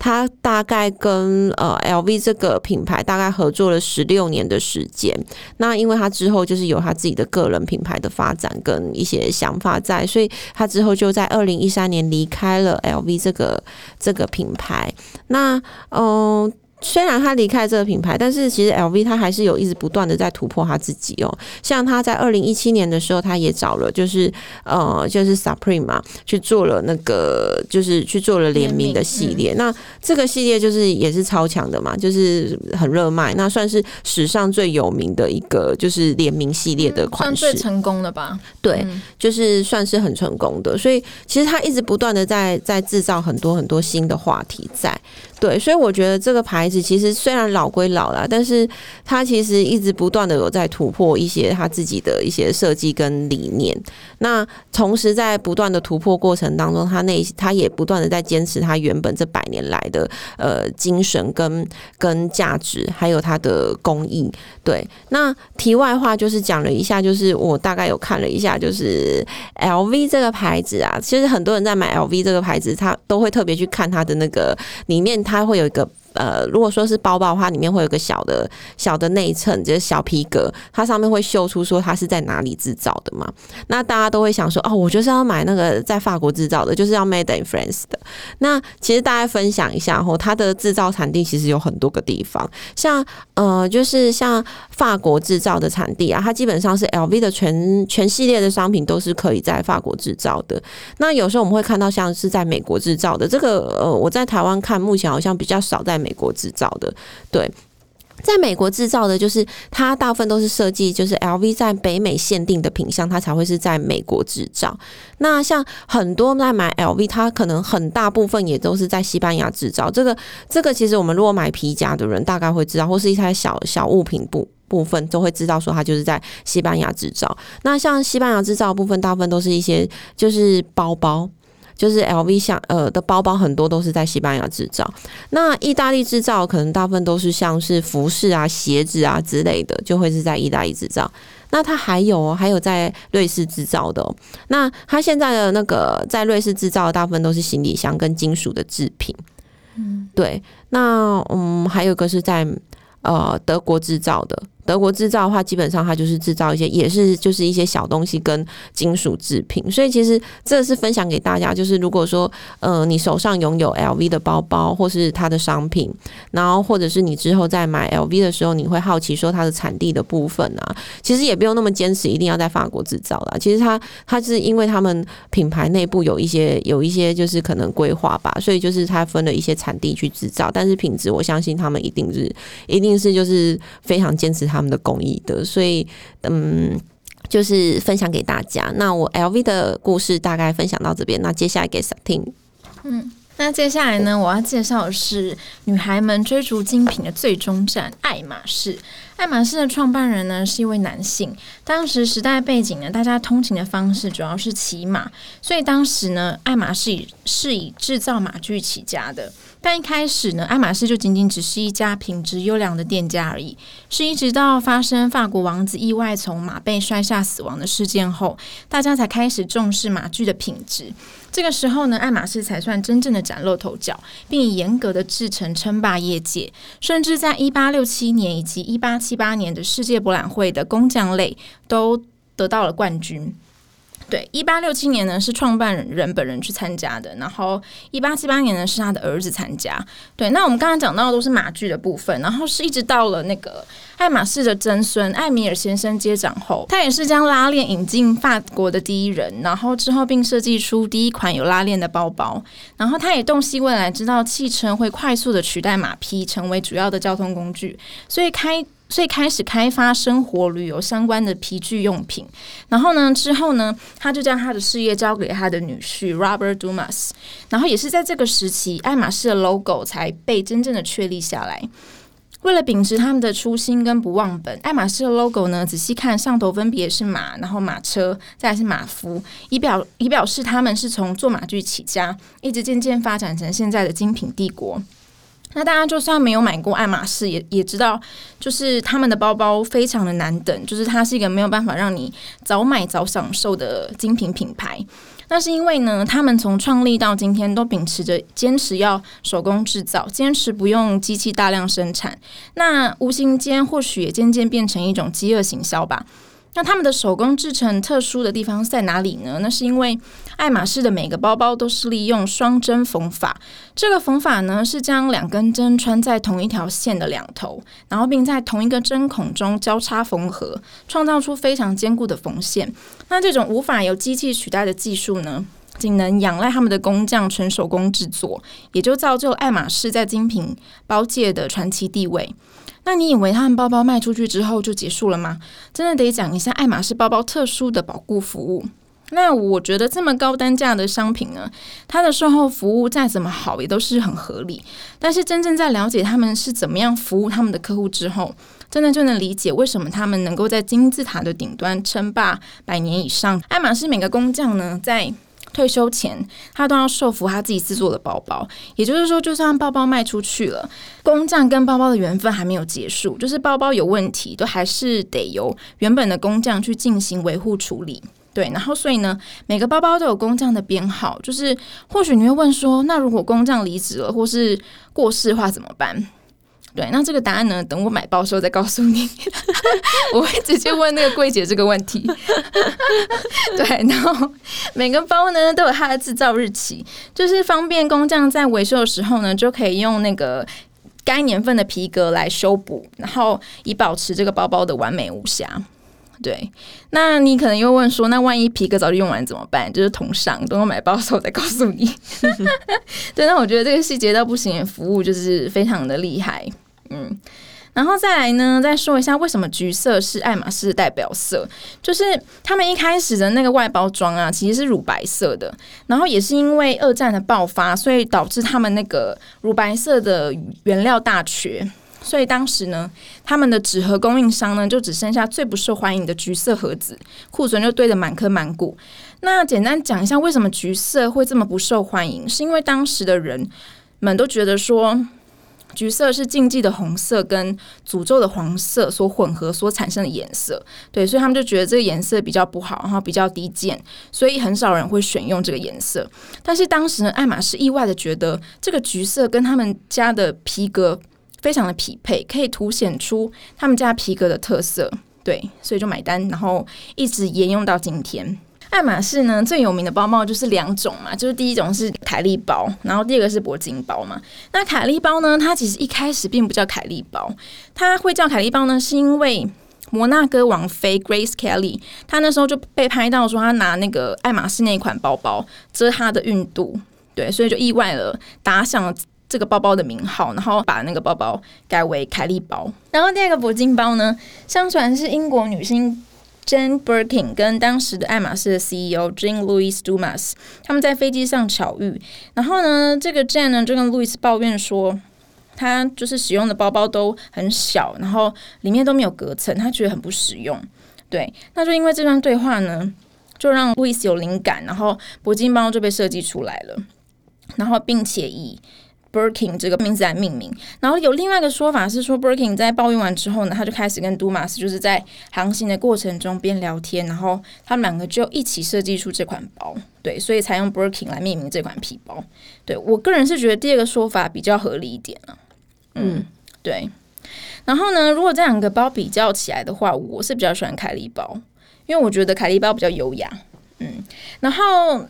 他大概跟呃 LV 这个品牌大概合作了十六年的时间，那因为他之后就是有他自己的个人品牌的发展跟一些想法在，所以他之后就在二零一三年离开了 LV 这个这个品牌。那嗯。虽然他离开这个品牌，但是其实 LV 他还是有一直不断的在突破他自己哦。像他在二零一七年的时候，他也找了就是呃就是 Supreme 嘛，去做了那个就是去做了联名的系列。那这个系列就是也是超强的嘛，就是很热卖。那算是史上最有名的一个就是联名系列的款式，最成功的吧？对，就是算是很成功的。所以其实他一直不断的在在制造很多很多新的话题在。对，所以我觉得这个牌子其实虽然老归老了，但是它其实一直不断的有在突破一些他自己的一些设计跟理念。那同时在不断的突破过程当中，他那他也不断的在坚持他原本这百年来的呃精神跟跟价值，还有他的工艺。对，那题外话就是讲了一下，就是我大概有看了一下，就是 L V 这个牌子啊，其实很多人在买 L V 这个牌子，他都会特别去看它的那个里面。它会有一个。呃，如果说是包包的话，里面会有个小的小的内衬，就是小皮革，它上面会绣出说它是在哪里制造的嘛。那大家都会想说，哦，我就是要买那个在法国制造的，就是要 Made in France 的。那其实大家分享一下哦，它的制造产地其实有很多个地方，像呃，就是像法国制造的产地啊，它基本上是 LV 的全全系列的商品都是可以在法国制造的。那有时候我们会看到像是在美国制造的，这个呃，我在台湾看目前好像比较少在。美美国制造的，对，在美国制造的，就是它大部分都是设计，就是 LV 在北美限定的品相，它才会是在美国制造。那像很多在买 LV，它可能很大部分也都是在西班牙制造。这个，这个其实我们如果买皮夹的人，大概会知道，或是一台小小物品部部分，都会知道说它就是在西班牙制造。那像西班牙制造部分，大部分都是一些就是包包。就是 L V 像呃的包包很多都是在西班牙制造，那意大利制造可能大部分都是像是服饰啊、鞋子啊之类的，就会是在意大利制造。那它还有还有在瑞士制造的，那它现在的那个在瑞士制造的大部分都是行李箱跟金属的制品。嗯，对。那嗯，还有个是在呃德国制造的。德国制造的话，基本上它就是制造一些，也是就是一些小东西跟金属制品。所以其实这是分享给大家，就是如果说呃你手上拥有 LV 的包包或是它的商品，然后或者是你之后在买 LV 的时候，你会好奇说它的产地的部分啊，其实也不用那么坚持一定要在法国制造啦。其实它它是因为他们品牌内部有一些有一些就是可能规划吧，所以就是它分了一些产地去制造，但是品质我相信他们一定是一定是就是非常坚持。他他们的工艺的，所以嗯，就是分享给大家。那我 LV 的故事大概分享到这边，那接下来给 Satin。嗯，那接下来呢，我要介绍的是女孩们追逐精品的最终站——爱马仕。爱马仕的创办人呢是一位男性。当时时代背景呢，大家通勤的方式主要是骑马，所以当时呢，爱马仕是以制造马具起家的。但一开始呢，爱马仕就仅仅只是一家品质优良的店家而已。是一直到发生法国王子意外从马背摔下死亡的事件后，大家才开始重视马具的品质。这个时候呢，爱马仕才算真正的崭露头角，并以严格的制成称霸业界。甚至在一八六七年以及一八七八年的世界博览会的工匠类都得到了冠军。对，一八六七年呢是创办人本人去参加的，然后一八七八年呢是他的儿子参加。对，那我们刚刚讲到的都是马具的部分，然后是一直到了那个爱马仕的曾孙艾米尔先生接掌后，他也是将拉链引进法国的第一人，然后之后并设计出第一款有拉链的包包，然后他也洞悉未来知道汽车会快速的取代马匹成为主要的交通工具，所以开。所以开始开发生活旅游相关的皮具用品，然后呢，之后呢，他就将他的事业交给他的女婿 Robert Dumas，然后也是在这个时期，爱马仕的 logo 才被真正的确立下来。为了秉持他们的初心跟不忘本，爱马仕的 logo 呢，仔细看上头分别是马，然后马车，再是马夫，以表以表示他们是从做马具起家，一直渐渐发展成现在的精品帝国。那大家就算没有买过爱马仕，也也知道，就是他们的包包非常的难等，就是它是一个没有办法让你早买早享受的精品品牌。那是因为呢，他们从创立到今天都秉持着坚持要手工制造，坚持不用机器大量生产。那无形间或许也渐渐变成一种饥饿行销吧。那他们的手工制成特殊的地方在哪里呢？那是因为爱马仕的每个包包都是利用双针缝法。这个缝法呢，是将两根针穿在同一条线的两头，然后并在同一个针孔中交叉缝合，创造出非常坚固的缝线。那这种无法由机器取代的技术呢，仅能仰赖他们的工匠纯手工制作，也就造就爱马仕在精品包界的传奇地位。那你以为他们包包卖出去之后就结束了吗？真的得讲一下爱马仕包包特殊的保护服务。那我觉得这么高单价的商品呢，它的售后服务再怎么好也都是很合理。但是真正在了解他们是怎么样服务他们的客户之后，真的就能理解为什么他们能够在金字塔的顶端称霸百年以上。爱马仕每个工匠呢，在退休前，他都要受服他自己制作的包包。也就是说，就算包包卖出去了，工匠跟包包的缘分还没有结束，就是包包有问题，都还是得由原本的工匠去进行维护处理。对，然后所以呢，每个包包都有工匠的编号。就是或许你会问说，那如果工匠离职了或是过世的话怎么办？对，那这个答案呢？等我买包的时候再告诉你。我会直接问那个柜姐这个问题。对，然后每个包呢都有它的制造日期，就是方便工匠在维修的时候呢，就可以用那个该年份的皮革来修补，然后以保持这个包包的完美无瑕。对，那你可能又问说，那万一皮革早就用完怎么办？就是同上，等我买包的时候再告诉你。对，那我觉得这个细节到不行，服务就是非常的厉害。嗯，然后再来呢，再说一下为什么橘色是爱马仕的代表色，就是他们一开始的那个外包装啊，其实是乳白色的，然后也是因为二战的爆发，所以导致他们那个乳白色的原料大缺，所以当时呢，他们的纸盒供应商呢，就只剩下最不受欢迎的橘色盒子，库存就堆得满坑满谷。那简单讲一下，为什么橘色会这么不受欢迎，是因为当时的人们都觉得说。橘色是禁忌的红色跟诅咒的黄色所混合所产生的颜色，对，所以他们就觉得这个颜色比较不好，然后比较低贱，所以很少人会选用这个颜色。但是当时呢，爱马仕意外的觉得这个橘色跟他们家的皮革非常的匹配，可以凸显出他们家皮革的特色，对，所以就买单，然后一直沿用到今天。爱马仕呢最有名的包包就是两种嘛，就是第一种是凯利包，然后第二个是铂金包嘛。那凯利包呢，它其实一开始并不叫凯利包，它会叫凯利包呢，是因为摩纳哥王妃 Grace Kelly，她那时候就被拍到说她拿那个爱马仕那一款包包遮她的孕肚，对，所以就意外了打响了这个包包的名号，然后把那个包包改为凯利包。然后第二个铂金包呢，相传是英国女星。Jane Birkin 跟当时的爱马仕的 CEO Jean Louis Dumas，他们在飞机上巧遇。然后呢，这个 Jane 呢就跟 Louis 抱怨说，他就是使用的包包都很小，然后里面都没有隔层，他觉得很不实用。对，那就因为这段对话呢，就让 Louis 有灵感，然后铂金包就被设计出来了。然后并且以 Birkin 这个名字来命名。然后有另外一个说法是说，Birkin 在抱怨完之后呢，他就开始跟 Dumas 就是在航行的过程中边聊天，然后他们两个就一起设计出这款包。对，所以才用 Birkin 来命名这款皮包。对我个人是觉得第二个说法比较合理一点啊。嗯，对。然后呢，如果这两个包比较起来的话，我是比较喜欢凯利包，因为我觉得凯利包比较优雅。嗯，然后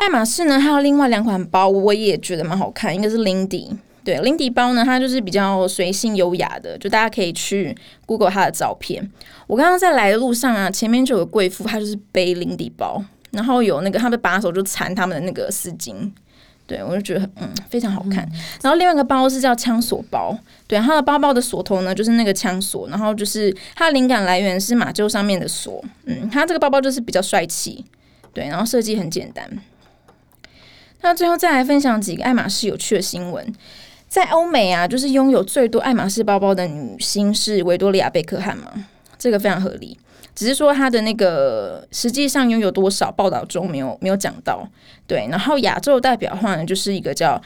爱马仕呢，还有另外两款包，我也觉得蛮好看，一个是 Lindy，对，Lindy 包呢，它就是比较随性优雅的，就大家可以去 Google 它的照片。我刚刚在来的路上啊，前面就有个贵妇，她就是背 Lindy 包，然后有那个他的把手就缠他们的那个丝巾。对，我就觉得嗯非常好看。然后另外一个包是叫枪锁包，对，它的包包的锁头呢就是那个枪锁，然后就是它的灵感来源是马厩上面的锁，嗯，它这个包包就是比较帅气，对，然后设计很简单。那最后再来分享几个爱马仕有趣的新闻，在欧美啊，就是拥有最多爱马仕包包的女星是维多利亚贝克汉嘛，这个非常合理。只是说她的那个实际上拥有多少，报道中没有没有讲到。对，然后亚洲代表的话呢，就是一个叫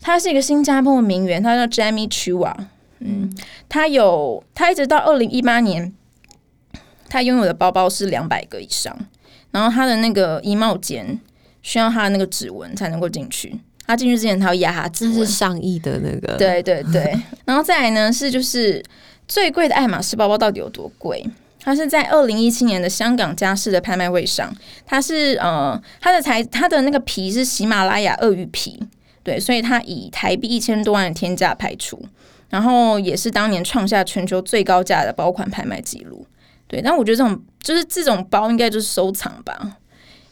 她是一个新加坡名媛，她叫 Jamie Chua。嗯，她有她一直到二零一八年，她拥有的包包是两百个以上。然后她的那个衣帽间需要他的那个指纹才能够进去。他进去之前他要压他指纹，是上亿的那个。对对对，然后再来呢是就是最贵的爱马仕包包到底有多贵？它是在二零一七年的香港家饰的拍卖会上，它是呃，它的材它的那个皮是喜马拉雅鳄鱼皮，对，所以它以台币一千多万的天价拍出，然后也是当年创下全球最高价的包款拍卖记录，对。但我觉得这种就是这种包应该就是收藏吧，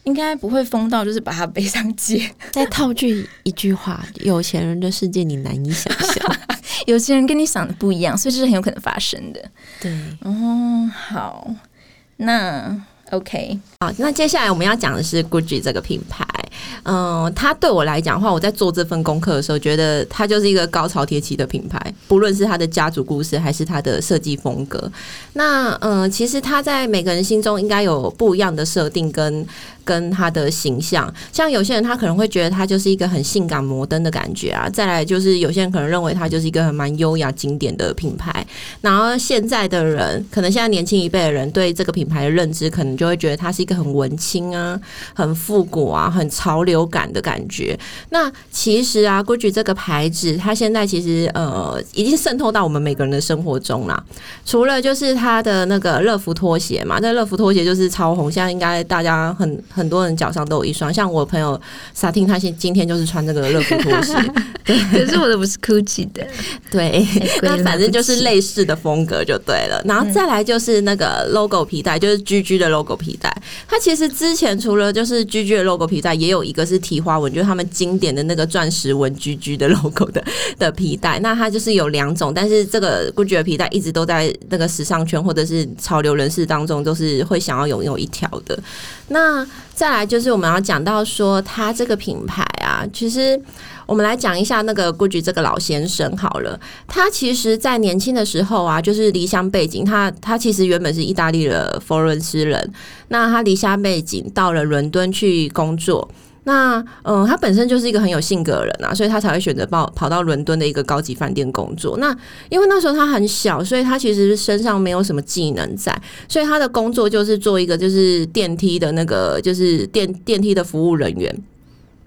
应该不会疯到就是把它背上街。再套句一句话，有钱人的世界你难以想象。有钱人跟你想的不一样，所以这是很有可能发生的。对，哦，好，那 OK，好，那接下来我们要讲的是 Gucci 这个品牌。嗯，它对我来讲的话，我在做这份功课的时候，觉得它就是一个高潮迭起的品牌，不论是它的家族故事，还是它的设计风格。那嗯，其实它在每个人心中应该有不一样的设定跟。跟他的形象，像有些人他可能会觉得他就是一个很性感摩登的感觉啊。再来就是有些人可能认为他就是一个很蛮优雅经典的品牌。然后现在的人，可能现在年轻一辈的人对这个品牌的认知，可能就会觉得它是一个很文青啊、很复古啊、很潮流感的感觉。那其实啊，GUCCI 这个牌子，它现在其实呃已经渗透到我们每个人的生活中啦。除了就是它的那个乐福拖鞋嘛，那乐福拖鞋就是超红，现在应该大家很。很多人脚上都有一双，像我朋友萨汀，他现今天就是穿这个乐福拖鞋。可是我的不是 Gucci 的。对，那反正就是类似的风格就对了。然后再来就是那个 logo 皮带，就是 GG 的 logo 皮带。它其实之前除了就是 GG 的 logo 皮带，也有一个是提花纹，就是他们经典的那个钻石纹 GG 的 logo 的的皮带。那它就是有两种，但是这个 Gucci 的皮带一直都在那个时尚圈或者是潮流人士当中都是会想要拥有一条的。那再来就是我们要讲到说，他这个品牌啊，其实我们来讲一下那个 Gucci 这个老先生好了。他其实，在年轻的时候啊，就是离乡背景，他他其实原本是意大利的佛伦斯人，那他离乡背景到了伦敦去工作。那嗯，他本身就是一个很有性格的人啊，所以他才会选择跑跑到伦敦的一个高级饭店工作。那因为那时候他很小，所以他其实身上没有什么技能在，所以他的工作就是做一个就是电梯的那个就是电电梯的服务人员。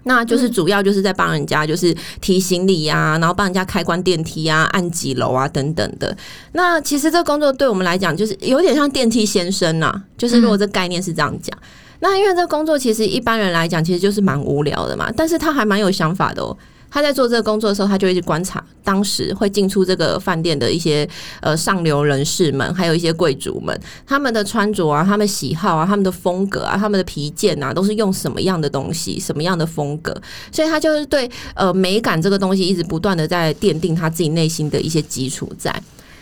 那就是主要就是在帮人家就是提行李呀，然后帮人家开关电梯啊、按几楼啊等等的。那其实这工作对我们来讲就是有点像电梯先生呐，就是如果这概念是这样讲。那因为这工作其实一般人来讲其实就是蛮无聊的嘛，但是他还蛮有想法的哦。他在做这个工作的时候，他就一直观察当时会进出这个饭店的一些呃上流人士们，还有一些贵族们，他们的穿着啊，他们喜好啊，他们的风格啊，他们的皮件啊，都是用什么样的东西，什么样的风格，所以他就是对呃美感这个东西一直不断的在奠定他自己内心的一些基础在。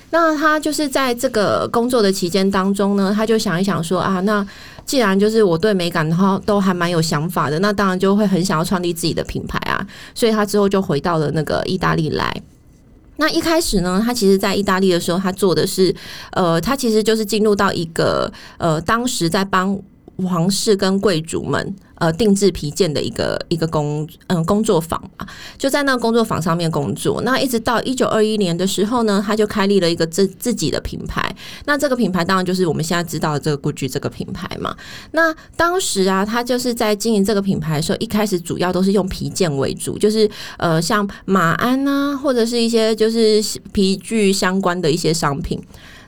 那他就是在这个工作的期间当中呢，他就想一想说啊，那既然就是我对美感的话都还蛮有想法的，那当然就会很想要创立自己的品牌啊。所以他之后就回到了那个意大利来。那一开始呢，他其实在意大利的时候，他做的是呃，他其实就是进入到一个呃，当时在帮皇室跟贵族们呃定制皮件的一个一个工嗯工作坊嘛，就在那个工作坊上面工作。那一直到一九二一年的时候呢，他就开立了一个自自己的品牌。那这个品牌当然就是我们现在知道的这个 Gucci 这个品牌嘛。那当时啊，他就是在经营这个品牌的时候，一开始主要都是用皮件为主，就是呃像马鞍啊，或者是一些就是皮具相关的一些商品。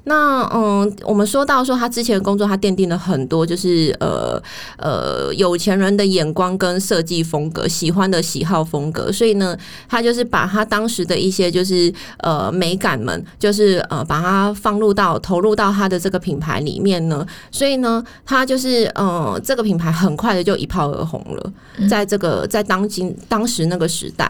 那嗯，我们说到说他之前的工作，他奠定了很多就是呃呃有钱人的眼光跟设计风格，喜欢的喜好风格，所以呢，他就是把他当时的一些就是呃美感们，就是呃把它放入到投入到他的这个品牌里面呢，所以呢，他就是呃这个品牌很快的就一炮而红了，在这个在当今当时那个时代。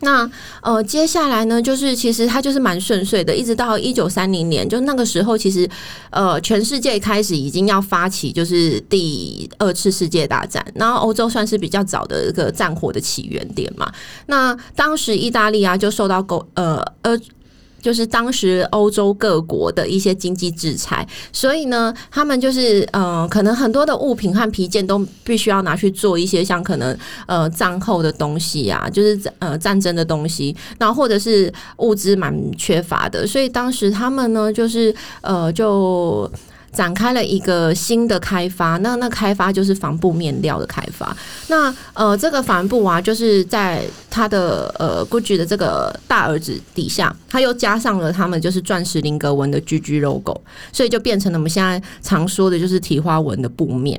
那呃，接下来呢，就是其实它就是蛮顺遂的，一直到一九三零年，就那个时候，其实呃，全世界开始已经要发起就是第二次世界大战，然后欧洲算是比较早的一个战火的起源点嘛。那当时意大利啊，就受到狗呃呃。就是当时欧洲各国的一些经济制裁，所以呢，他们就是呃，可能很多的物品和皮件都必须要拿去做一些像可能呃战后的东西啊，就是呃战争的东西，然后或者是物资蛮缺乏的，所以当时他们呢，就是呃就。展开了一个新的开发，那那开发就是帆布面料的开发。那呃，这个帆布啊，就是在他的呃 Gucci 的这个大儿子底下，他又加上了他们就是钻石菱格纹的 GG logo，所以就变成了我们现在常说的就是提花纹的布面。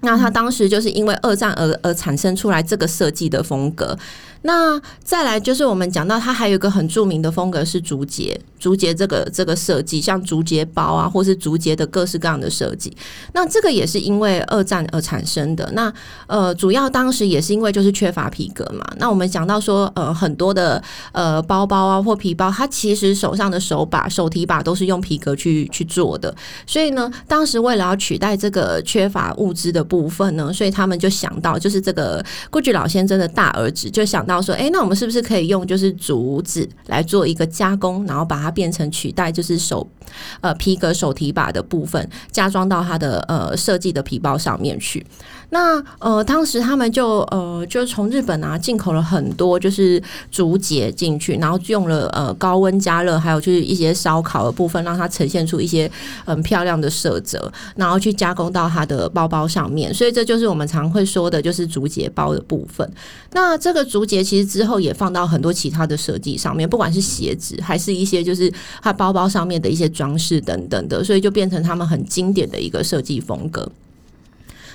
那他当时就是因为二战而而产生出来这个设计的风格。那再来就是我们讲到，它还有一个很著名的风格是竹节，竹节这个这个设计，像竹节包啊，或是竹节的各式各样的设计。那这个也是因为二战而产生的。那呃，主要当时也是因为就是缺乏皮革嘛。那我们讲到说，呃，很多的呃包包啊或皮包，它其实手上的手把、手提把都是用皮革去去做的。所以呢，当时为了要取代这个缺乏物资的部分呢，所以他们就想到，就是这个顾居老先生的大儿子就想。然后说，哎，那我们是不是可以用就是竹子来做一个加工，然后把它变成取代就是手呃皮革手提把的部分，加装到它的呃设计的皮包上面去？那呃，当时他们就呃，就从日本啊进口了很多就是竹节进去，然后用了呃高温加热，还有就是一些烧烤的部分，让它呈现出一些很漂亮的色泽，然后去加工到它的包包上面。所以这就是我们常会说的，就是竹节包的部分。那这个竹节其实之后也放到很多其他的设计上面，不管是鞋子，还是一些就是它包包上面的一些装饰等等的，所以就变成他们很经典的一个设计风格。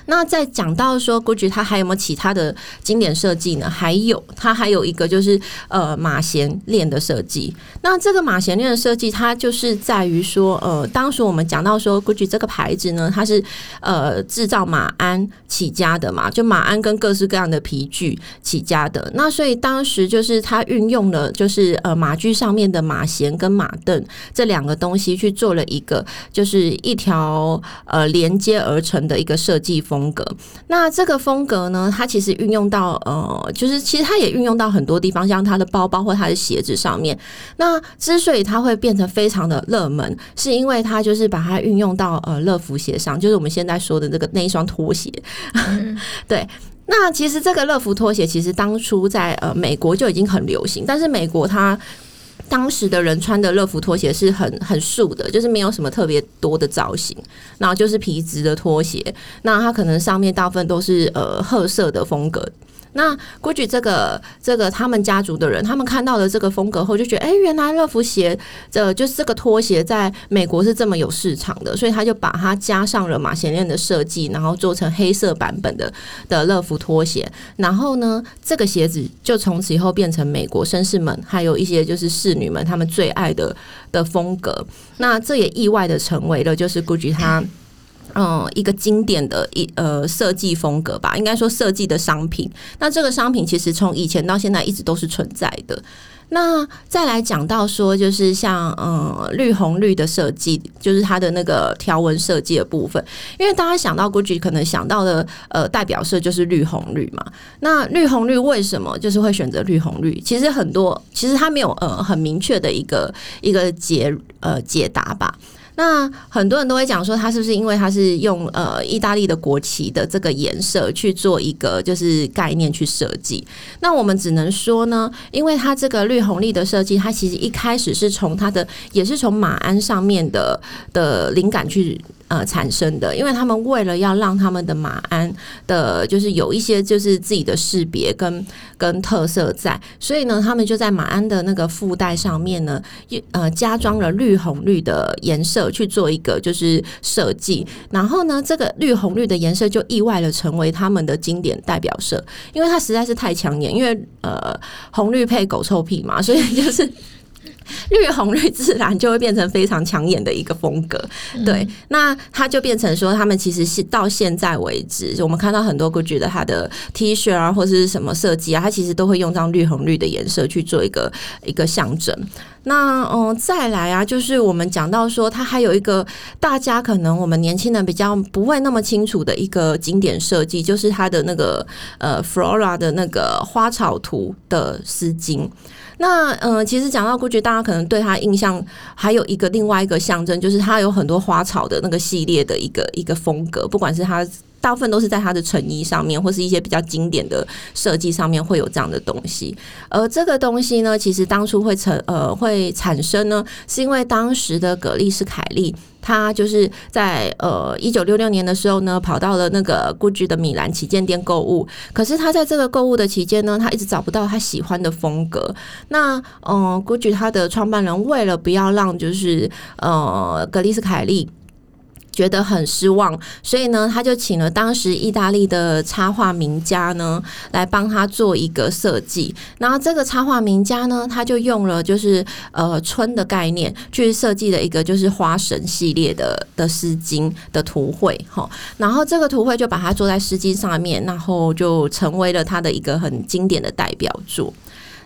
那在讲到说，Gucci 它还有没有其他的经典设计呢？还有，它还有一个就是呃马衔链的设计。那这个马衔链的设计，它就是在于说，呃，当时我们讲到说，Gucci 这个牌子呢，它是呃制造马鞍起家的嘛，就马鞍跟各式各样的皮具起家的。那所以当时就是它运用了就是呃马具上面的马衔跟马镫这两个东西去做了一个就是一条呃连接而成的一个设计。格，那这个风格呢？它其实运用到呃，就是其实它也运用到很多地方，像它的包包或它的鞋子上面。那之所以它会变成非常的热门，是因为它就是把它运用到呃乐福鞋上，就是我们现在说的这个那一双拖鞋。对，那其实这个乐福拖鞋其实当初在呃美国就已经很流行，但是美国它。当时的人穿的乐福拖鞋是很很素的，就是没有什么特别多的造型，然后就是皮质的拖鞋，那它可能上面大部分都是呃褐色的风格。那 Gucci 这个这个他们家族的人，他们看到了这个风格后，就觉得，哎，原来乐福鞋这就是这个拖鞋在美国是这么有市场的，所以他就把它加上了马衔链的设计，然后做成黑色版本的的乐福拖鞋。然后呢，这个鞋子就从此以后变成美国绅士们还有一些就是侍女们他们最爱的的风格。那这也意外的成为了就是 Gucci 他。一个经典的一呃设计风格吧，应该说设计的商品。那这个商品其实从以前到现在一直都是存在的。那再来讲到说，就是像嗯绿红绿的设计，就是它的那个条纹设计的部分。因为大家想到 Gucci，可能想到的呃代表色就是绿红绿嘛。那绿红绿为什么就是会选择绿红绿？其实很多，其实它没有呃很明确的一个一个解呃解答吧。那很多人都会讲说，它是不是因为它是用呃意大利的国旗的这个颜色去做一个就是概念去设计？那我们只能说呢，因为它这个绿红绿的设计，它其实一开始是从它的也是从马鞍上面的的灵感去。呃，产生的，因为他们为了要让他们的马鞍的，就是有一些就是自己的识别跟跟特色在，所以呢，他们就在马鞍的那个附带上面呢，呃，加装了绿红绿的颜色去做一个就是设计，然后呢，这个绿红绿的颜色就意外的成为他们的经典代表色，因为它实在是太抢眼，因为呃，红绿配狗臭屁嘛，所以就是。绿红绿自然就会变成非常抢眼的一个风格，对，那它就变成说，他们其实是到现在为止，我们看到很多 Gucci 的它的 T 恤啊，或者是什么设计啊，它其实都会用这样绿红绿的颜色去做一个一个象征。那嗯，再来啊，就是我们讲到说，它还有一个大家可能我们年轻人比较不会那么清楚的一个经典设计，就是它的那个呃 Flora 的那个花草图的丝巾。那嗯，其实讲到 Gucci，大家可能对他印象还有一个另外一个象征，就是他有很多花草的那个系列的一个一个风格，不管是他大部分都是在它的成衣上面，或是一些比较经典的设计上面会有这样的东西。而这个东西呢，其实当初会成呃会产生呢，是因为当时的葛丽斯凯利。他就是在呃一九六六年的时候呢，跑到了那个 GUCCI 的米兰旗舰店购物。可是他在这个购物的期间呢，他一直找不到他喜欢的风格。那嗯，GUCCI 他的创办人为了不要让就是呃格丽斯凯利。觉得很失望，所以呢，他就请了当时意大利的插画名家呢来帮他做一个设计。然后这个插画名家呢，他就用了就是呃春的概念去设计了一个就是花神系列的的丝巾的图绘哈。然后这个图绘就把它做在丝巾上面，然后就成为了他的一个很经典的代表作。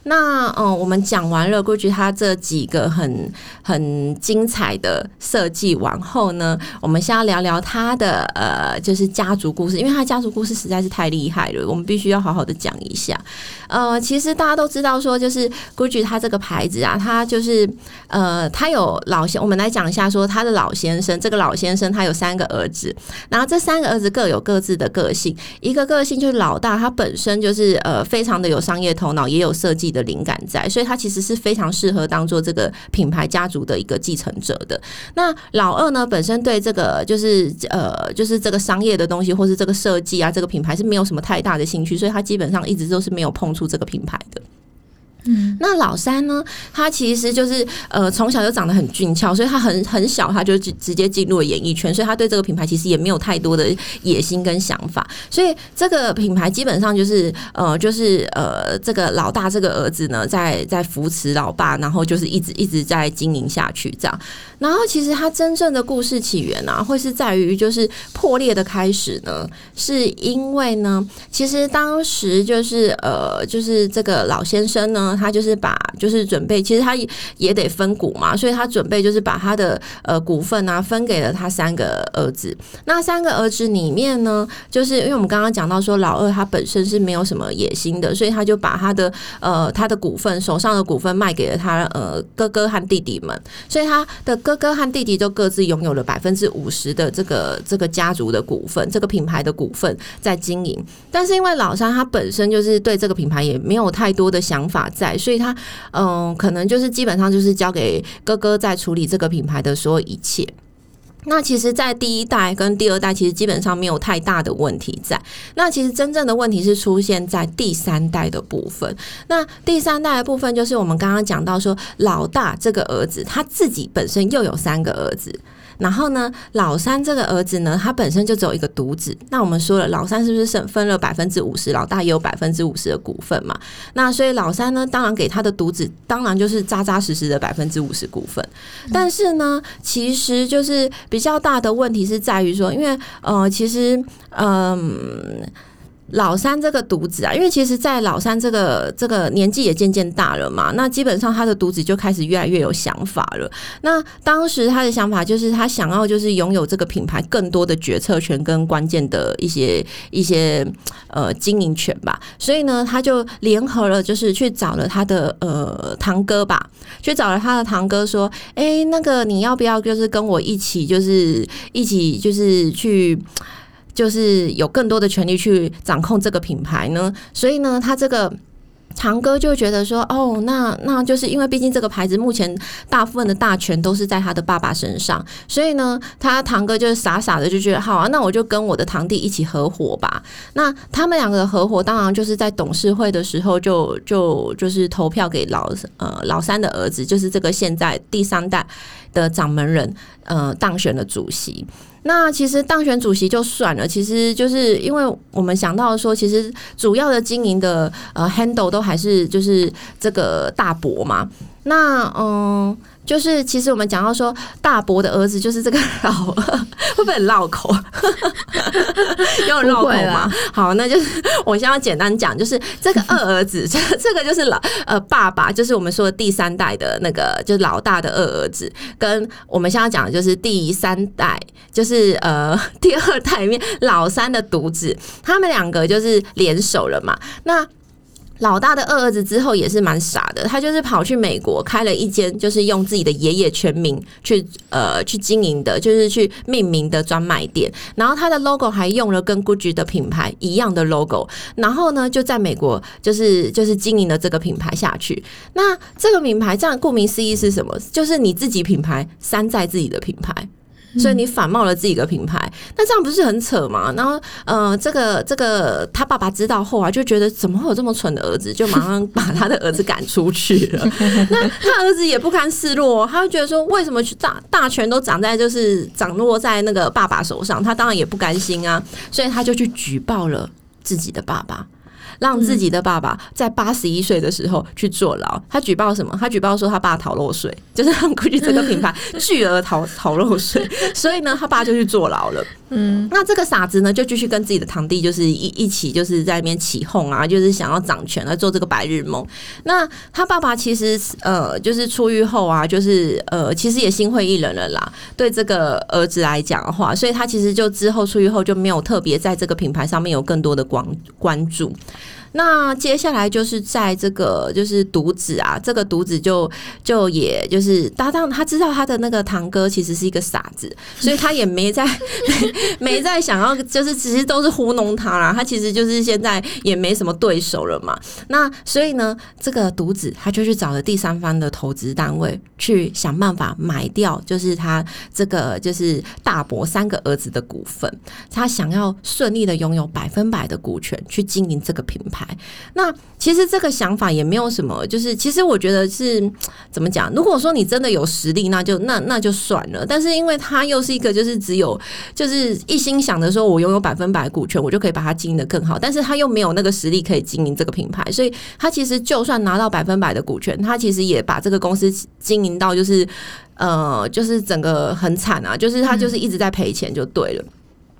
那嗯，我们讲完了 GUCCI 它这几个很很精彩的设计完后呢，我们先要聊聊它的呃，就是家族故事，因为它家族故事实在是太厉害了，我们必须要好好的讲一下。呃，其实大家都知道说，就是 Gucci 它这个牌子啊，它就是呃，它有老先，我们来讲一下说，他的老先生，这个老先生他有三个儿子，然后这三个儿子各有各自的个性，一个个性就是老大，他本身就是呃，非常的有商业头脑，也有设计的灵感在，所以他其实是非常适合当做这个品牌家族的一个继承者的。那老二呢，本身对这个就是呃，就是这个商业的东西，或是这个设计啊，这个品牌是没有什么太大的兴趣，所以他基本上一直都是没有碰。触这个品牌的。那老三呢？他其实就是呃，从小就长得很俊俏，所以他很很小他就直直接进入了演艺圈，所以他对这个品牌其实也没有太多的野心跟想法。所以这个品牌基本上就是呃，就是呃，这个老大这个儿子呢，在在扶持老爸，然后就是一直一直在经营下去这样。然后其实他真正的故事起源啊，会是在于就是破裂的开始呢，是因为呢，其实当时就是呃，就是这个老先生呢。他就是把，就是准备，其实他也也得分股嘛，所以他准备就是把他的呃股份啊分给了他三个儿子。那三个儿子里面呢，就是因为我们刚刚讲到说老二他本身是没有什么野心的，所以他就把他的呃他的股份手上的股份卖给了他呃哥哥和弟弟们，所以他的哥哥和弟弟都各自拥有了百分之五十的这个这个家族的股份，这个品牌的股份在经营。但是因为老三他本身就是对这个品牌也没有太多的想法在。所以他嗯，可能就是基本上就是交给哥哥在处理这个品牌的所有一切。那其实，在第一代跟第二代，其实基本上没有太大的问题在。那其实真正的问题是出现在第三代的部分。那第三代的部分，就是我们刚刚讲到说，老大这个儿子他自己本身又有三个儿子。然后呢，老三这个儿子呢，他本身就只有一个独子。那我们说了，老三是不是分分了百分之五十，老大也有百分之五十的股份嘛？那所以老三呢，当然给他的独子，当然就是扎扎实实的百分之五十股份。但是呢，其实就是比较大的问题是在于说，因为呃，其实嗯。老三这个独子啊，因为其实，在老三这个这个年纪也渐渐大了嘛，那基本上他的独子就开始越来越有想法了。那当时他的想法就是，他想要就是拥有这个品牌更多的决策权跟关键的一些一些呃经营权吧。所以呢，他就联合了，就是去找了他的呃堂哥吧，去找了他的堂哥说：“哎，那个你要不要就是跟我一起，就是一起就是去。”就是有更多的权利去掌控这个品牌呢，所以呢，他这个堂哥就觉得说，哦，那那就是因为毕竟这个牌子目前大部分的大权都是在他的爸爸身上，所以呢，他堂哥就是傻傻的就觉得，好啊，那我就跟我的堂弟一起合伙吧。那他们两个的合伙，当然就是在董事会的时候就就就是投票给老呃老三的儿子，就是这个现在第三代的掌门人，呃，当选了主席。那其实当选主席就算了，其实就是因为我们想到说，其实主要的经营的呃 handle 都还是就是这个大伯嘛。那嗯。就是其实我们讲到说大伯的儿子就是这个老会不会很绕口？有绕口吗？好，那就是我先要简单讲，就是这个二儿子，这 这个就是老呃爸爸，就是我们说的第三代的那个，就是老大的二儿子，跟我们现在讲的就是第三代，就是呃第二代里面老三的独子，他们两个就是联手了嘛？那。老大的二儿子之后也是蛮傻的，他就是跑去美国开了一间，就是用自己的爷爷全名去呃去经营的，就是去命名的专卖店。然后他的 logo 还用了跟 Gucci 的品牌一样的 logo。然后呢，就在美国就是就是经营的这个品牌下去。那这个品牌这样顾名思义是什么？就是你自己品牌山寨自己的品牌。所以你反冒了自己的品牌，那这样不是很扯吗？然后，呃，这个这个他爸爸知道后啊，就觉得怎么会有这么蠢的儿子，就马上把他的儿子赶出去了。那他儿子也不甘示弱，他会觉得说，为什么大大权都掌在就是掌握在那个爸爸手上？他当然也不甘心啊，所以他就去举报了自己的爸爸。让自己的爸爸在八十一岁的时候去坐牢。他举报什么？他举报说他爸逃漏税，就是让估计这个品牌 巨额逃逃漏税，所以呢，他爸就去坐牢了。嗯，那这个傻子呢，就继续跟自己的堂弟，就是一一起，就是在那边起哄啊，就是想要掌权来做这个白日梦。那他爸爸其实呃，就是出狱后啊，就是呃，其实也心灰意冷了啦。对这个儿子来讲的话，所以他其实就之后出狱后就没有特别在这个品牌上面有更多的关关注。那接下来就是在这个就是独子啊，这个独子就就也就是搭档，他知道他的那个堂哥其实是一个傻子，所以他也没在没 没在想要，就是其实都是糊弄他啦。他其实就是现在也没什么对手了嘛。那所以呢，这个独子他就去找了第三方的投资单位，去想办法买掉，就是他这个就是大伯三个儿子的股份，他想要顺利的拥有百分百的股权去经营这个品牌。那其实这个想法也没有什么，就是其实我觉得是 怎么讲？如果说你真的有实力，那就那那就算了。但是因为他又是一个，就是只有就是一心想着说我拥有百分百股权，我就可以把它经营的更好。但是他又没有那个实力可以经营这个品牌，所以他其实就算拿到百分百的股权，他其实也把这个公司经营到就是呃，就是整个很惨啊，就是他就是一直在赔钱，就对了。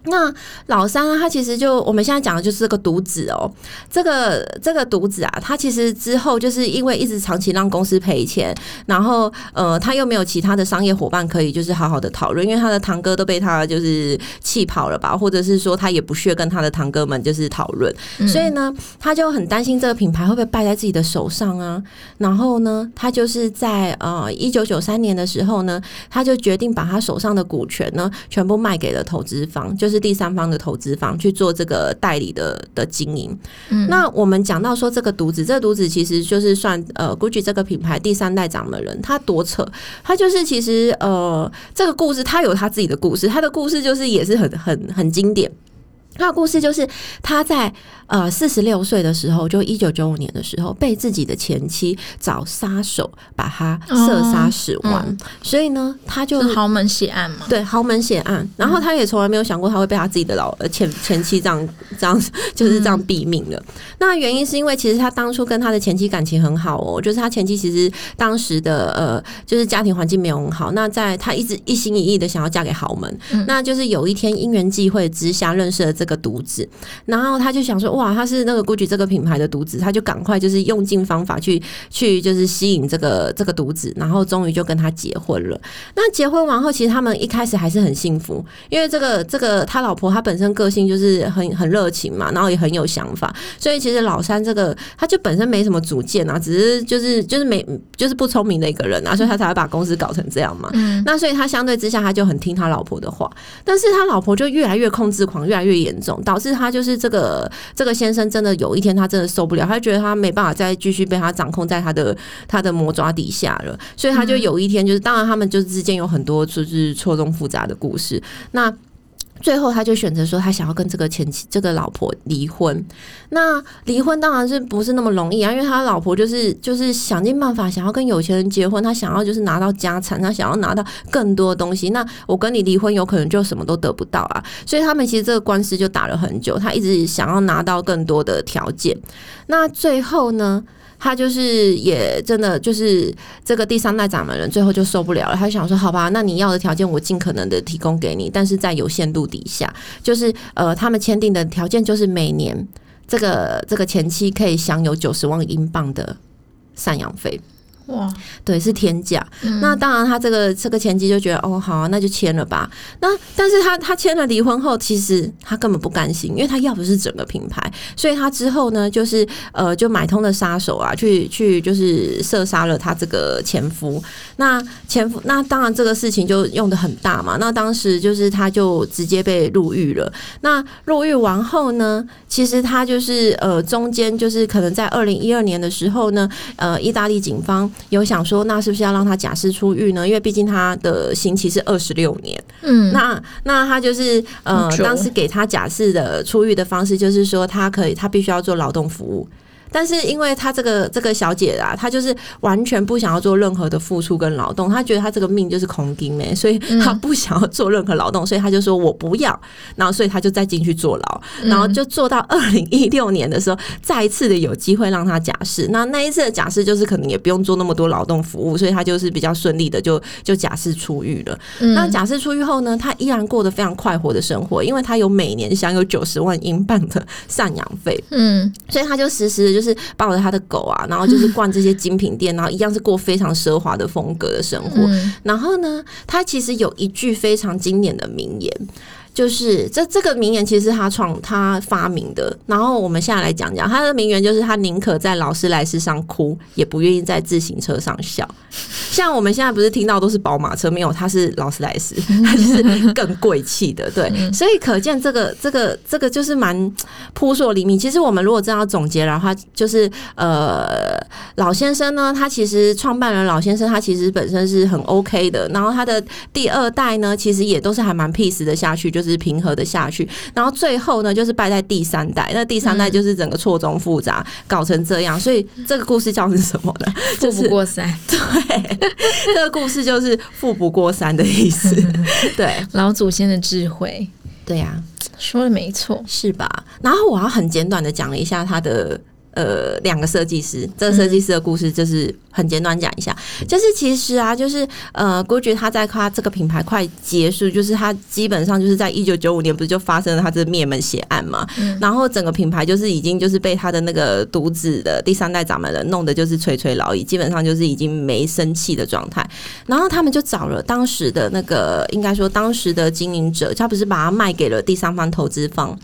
那老三啊，他其实就我们现在讲的就是这个独子哦，这个这个独子啊，他其实之后就是因为一直长期让公司赔钱，然后呃，他又没有其他的商业伙伴可以就是好好的讨论，因为他的堂哥都被他就是气跑了吧，或者是说他也不屑跟他的堂哥们就是讨论，所以呢，他就很担心这个品牌会不会败在自己的手上啊。然后呢，他就是在呃一九九三年的时候呢，他就决定把他手上的股权呢全部卖给了投资方，就是。第三方的投资方去做这个代理的的经营。那我们讲到说这个独子，这个独子其实就是算呃，GUCCI 这个品牌第三代掌门人，他多扯，他就是其实呃，这个故事他有他自己的故事，他的故事就是也是很很很经典。他的故事就是他在呃四十六岁的时候，就一九九五年的时候，被自己的前妻找杀手把他射杀死亡。所以呢，他就豪门血案嘛，对豪门血案。然后他也从来没有想过他会被他自己的老前前妻这样这样就是这样毙命的。那原因是因为其实他当初跟他的前妻感情很好哦，就是他前妻其实当时的呃就是家庭环境没有很好，那在他一直一心一意的想要嫁给豪门，那就是有一天因缘际会之下认识了这个独子，然后他就想说哇，他是那个 GUCCI 这个品牌的独子，他就赶快就是用尽方法去去就是吸引这个这个独子，然后终于就跟他结婚了。那结婚完后，其实他们一开始还是很幸福，因为这个这个他老婆她本身个性就是很很热情嘛，然后也很有想法，所以其实老三这个他就本身没什么主见啊，只是就是就是没就是不聪明的一个人啊，所以他才会把公司搞成这样嘛。嗯那所以他相对之下他就很听他老婆的话，但是他老婆就越来越控制狂，越来越严重，导致他就是这个这个先生真的有一天他真的受不了，他觉得他没办法再继续被他掌控在他的他的魔爪底下了，所以他就有一天就是当然他们就是之间有很多就是错综复杂的故事，那。最后，他就选择说，他想要跟这个前妻、这个老婆离婚。那离婚当然是不是那么容易啊？因为他老婆就是就是想尽办法想要跟有钱人结婚，他想要就是拿到家产，他想要拿到更多东西。那我跟你离婚，有可能就什么都得不到啊。所以他们其实这个官司就打了很久，他一直想要拿到更多的条件。那最后呢？他就是也真的就是这个第三代掌门人，最后就受不了了。他想说：“好吧，那你要的条件我尽可能的提供给你，但是在有限度底下，就是呃，他们签订的条件就是每年这个这个前期可以享有九十万英镑的赡养费。”哇，对，是天价。那当然，他这个这个前妻就觉得，哦，好啊，那就签了吧。那但是他他签了离婚后，其实他根本不甘心，因为他要的是整个品牌，所以他之后呢，就是呃，就买通了杀手啊，去去就是射杀了他这个前夫。那前夫，那当然这个事情就用的很大嘛。那当时就是他就直接被入狱了。那入狱完后呢，其实他就是呃，中间就是可能在二零一二年的时候呢，呃，意大利警方。有想说，那是不是要让他假释出狱呢？因为毕竟他的刑期是二十六年。嗯，那那他就是呃，当时给他假释的出狱的方式，就是说他可以，他必须要做劳动服务。但是因为她这个这个小姐啊，她就是完全不想要做任何的付出跟劳动，她觉得她这个命就是空金诶，所以她不想要做任何劳动，所以她就说我不要，然后所以她就再进去坐牢，然后就坐到二零一六年的时候，再一次的有机会让她假释，那那一次的假释就是可能也不用做那么多劳动服务，所以她就是比较顺利的就就假释出狱了。那假释出狱后呢，她依然过得非常快活的生活，因为她有每年享有九十万英镑的赡养费，嗯，所以她就时时。就是抱着他的狗啊，然后就是逛这些精品店，然后一样是过非常奢华的风格的生活。然后呢，他其实有一句非常经典的名言。就是这这个名言其实是他创他发明的，然后我们现在来讲讲他的名言，就是他宁可在劳斯莱斯上哭，也不愿意在自行车上笑。像我们现在不是听到都是宝马车，没有，他是劳斯莱斯，他 就是更贵气的，对。所以可见这个这个这个就是蛮扑朔离明。其实我们如果真要总结的话，就是呃，老先生呢，他其实创办人老先生，他其实本身是很 OK 的，然后他的第二代呢，其实也都是还蛮 peace 的下去，就是。是平和的下去，然后最后呢，就是败在第三代。那第三代就是整个错综复杂，搞成这样。所以这个故事叫是什么呢？富不过三。对，这个故事就是富不过三的意思。对，老祖先的智慧。对呀，说的没错，是吧？然后我要很简短的讲了一下他的。呃，两个设计师，这个设计师的故事就是很简短讲一下，就是其实啊，就是呃，GUCCI 他在他这个品牌快结束，就是他基本上就是在一九九五年不是就发生了他这灭门血案嘛，然后整个品牌就是已经就是被他的那个独子的第三代掌门人弄得就是垂垂老矣，基本上就是已经没生气的状态，然后他们就找了当时的那个应该说当时的经营者，他不是把它卖给了第三方投资方，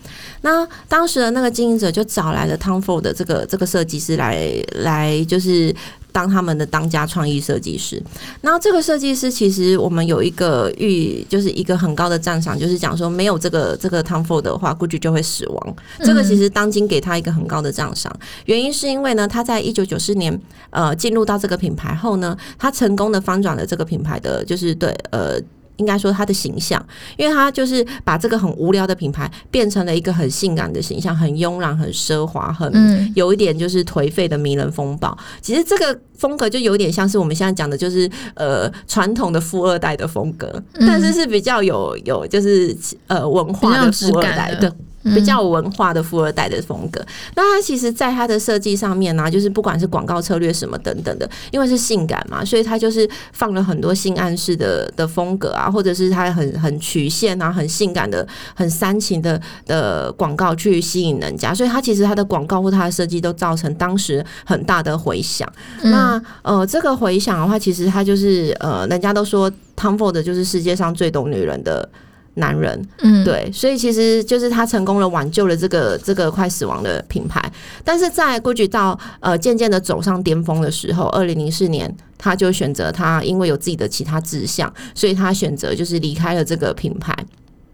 那当时的那个经营者就找来了 Tom Ford 的这个。这个设计师来来就是当他们的当家创意设计师。然后这个设计师其实我们有一个预，就是一个很高的赞赏，就是讲说没有这个这个 Tom Ford 的话，估计就会死亡。这个其实当今给他一个很高的赞赏，原因是因为呢，他在一九九四年呃进入到这个品牌后呢，他成功的翻转了这个品牌的就是对呃。应该说他的形象，因为他就是把这个很无聊的品牌变成了一个很性感的形象，很慵懒、很奢华、很有一点就是颓废的迷人风暴。其实这个风格就有点像是我们现在讲的，就是呃传统的富二代的风格，但是是比较有有就是呃文化的富二代的。比较有文化的富二代的风格。那他其实，在他的设计上面呢，就是不管是广告策略什么等等的，因为是性感嘛，所以他就是放了很多性暗示的的风格啊，或者是他很很曲线啊，很性感的、很煽情的的广告去吸引人家。所以他其实他的广告或他的设计都造成当时很大的回响。那呃，这个回响的话，其实他就是呃，人家都说 Tom Ford 就是世界上最懂女人的。男人，嗯，对，所以其实就是他成功了挽救了这个这个快死亡的品牌，但是在 Gucci 到呃渐渐的走上巅峰的时候，二零零四年他就选择他因为有自己的其他志向，所以他选择就是离开了这个品牌。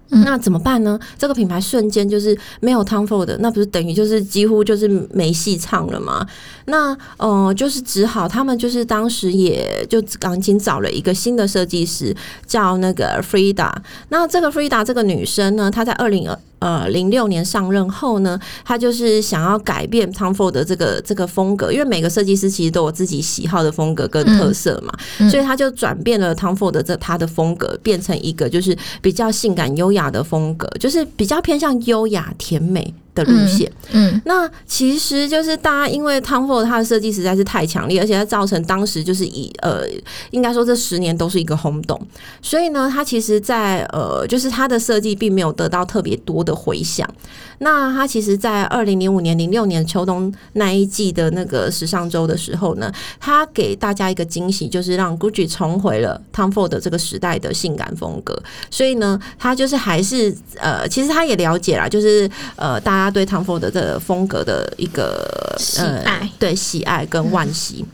那怎么办呢？这个品牌瞬间就是没有 Tom Ford，那不是等于就是几乎就是没戏唱了吗？那呃，就是只好他们就是当时也就赶紧找了一个新的设计师，叫那个 Frida。那这个 Frida 这个女生呢，她在二零二。呃，零六年上任后呢，他就是想要改变 Tom Ford 的这个这个风格，因为每个设计师其实都有自己喜好的风格跟特色嘛，所以他就转变了 Tom Ford 这他的风格，变成一个就是比较性感优雅的风格，就是比较偏向优雅甜美。的路线，嗯，那其实就是大家因为 Tom Ford 它的设计实在是太强烈，而且它造成当时就是以呃，应该说这十年都是一个轰动，所以呢，它其实，在呃，就是它的设计并没有得到特别多的回响。那它其实，在二零零五年、零六年秋冬那一季的那个时尚周的时候呢，他给大家一个惊喜，就是让 Gucci 重回了 Tom Ford 这个时代的性感风格。所以呢，他就是还是呃，其实他也了解啦，就是呃，大家。对 Tom Ford 的风格的一个喜爱，对喜爱跟惋惜。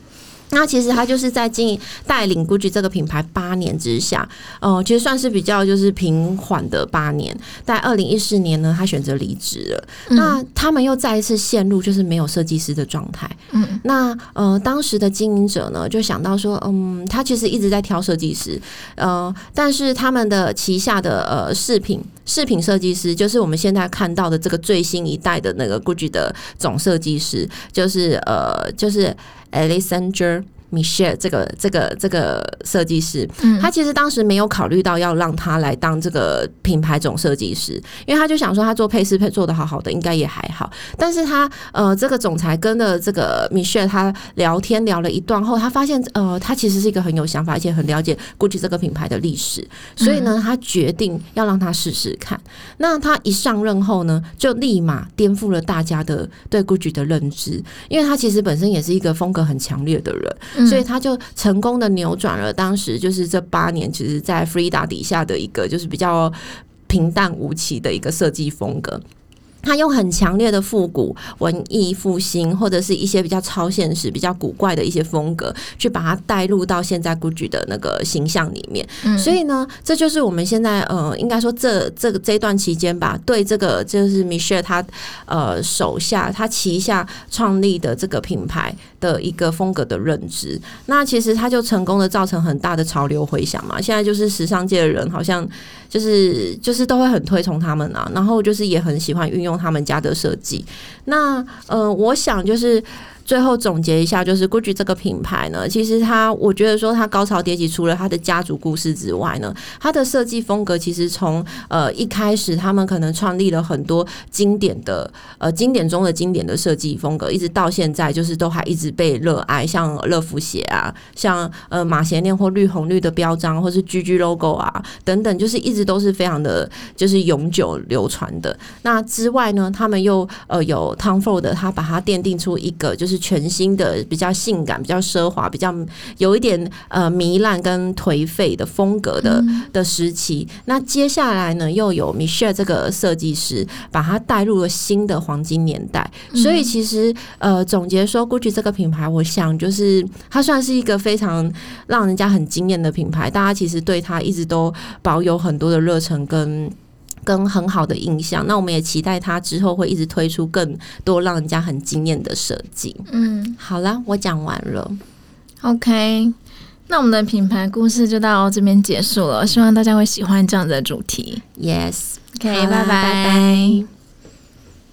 那其实他就是在经营带领 Gucci 这个品牌八年之下，呃，其实算是比较就是平缓的八年。在二零一四年呢，他选择离职了。那他们又再一次陷入就是没有设计师的状态。嗯，那呃，当时的经营者呢就想到说，嗯，他其实一直在挑设计师，呃，但是他们的旗下的呃饰品饰品设计师，就是我们现在看到的这个最新一代的那个 Gucci 的总设计师，就是呃，就是。Alexander Michelle 这个这个这个设计师，他其实当时没有考虑到要让他来当这个品牌总设计师，因为他就想说他做配饰配做的好好的，应该也还好。但是他呃，这个总裁跟了这个 Michelle 他聊天聊了一段后，他发现呃，他其实是一个很有想法，而且很了解 Gucci 这个品牌的历史，所以呢，他决定要让他试试看。那他一上任后呢，就立马颠覆了大家的对 Gucci 的认知，因为他其实本身也是一个风格很强烈的人。所以他就成功的扭转了当时就是这八年，其实，在 Frida 底下的一个就是比较平淡无奇的一个设计风格。他用很强烈的复古文艺复兴，或者是一些比较超现实、比较古怪的一些风格，去把它带入到现在 Gucci 的那个形象里面。所以呢，这就是我们现在呃，应该说这这个这段期间吧，对这个就是 Michelle 他呃手下他旗下创立的这个品牌的一个风格的认知。那其实他就成功的造成很大的潮流回响嘛。现在就是时尚界的人好像就是就是都会很推崇他们啊，然后就是也很喜欢运用。他们家的设计，那呃，我想就是。最后总结一下，就是 Gucci 这个品牌呢，其实它，我觉得说它高潮迭起，除了它的家族故事之外呢，它的设计风格其实从呃一开始，他们可能创立了很多经典的呃经典中的经典的设计风格，一直到现在，就是都还一直被热爱，像乐福鞋啊，像呃马鞋链或绿红绿的标章，或是 GG logo 啊等等，就是一直都是非常的，就是永久流传的。那之外呢，他们又呃有 Tom Ford，他把它奠定出一个就是。全新的、比较性感、比较奢华、比较有一点呃糜烂跟颓废的风格的的时期。那接下来呢，又有 Michelle 这个设计师把它带入了新的黄金年代。所以其实呃，总结说，Gucci 这个品牌，我想就是它算是一个非常让人家很惊艳的品牌。大家其实对它一直都保有很多的热忱跟。跟很好的印象，那我们也期待它之后会一直推出更多让人家很惊艳的设计。嗯，好了，我讲完了。OK，那我们的品牌故事就到这边结束了。希望大家会喜欢这样的主题。Yes，OK，，拜拜。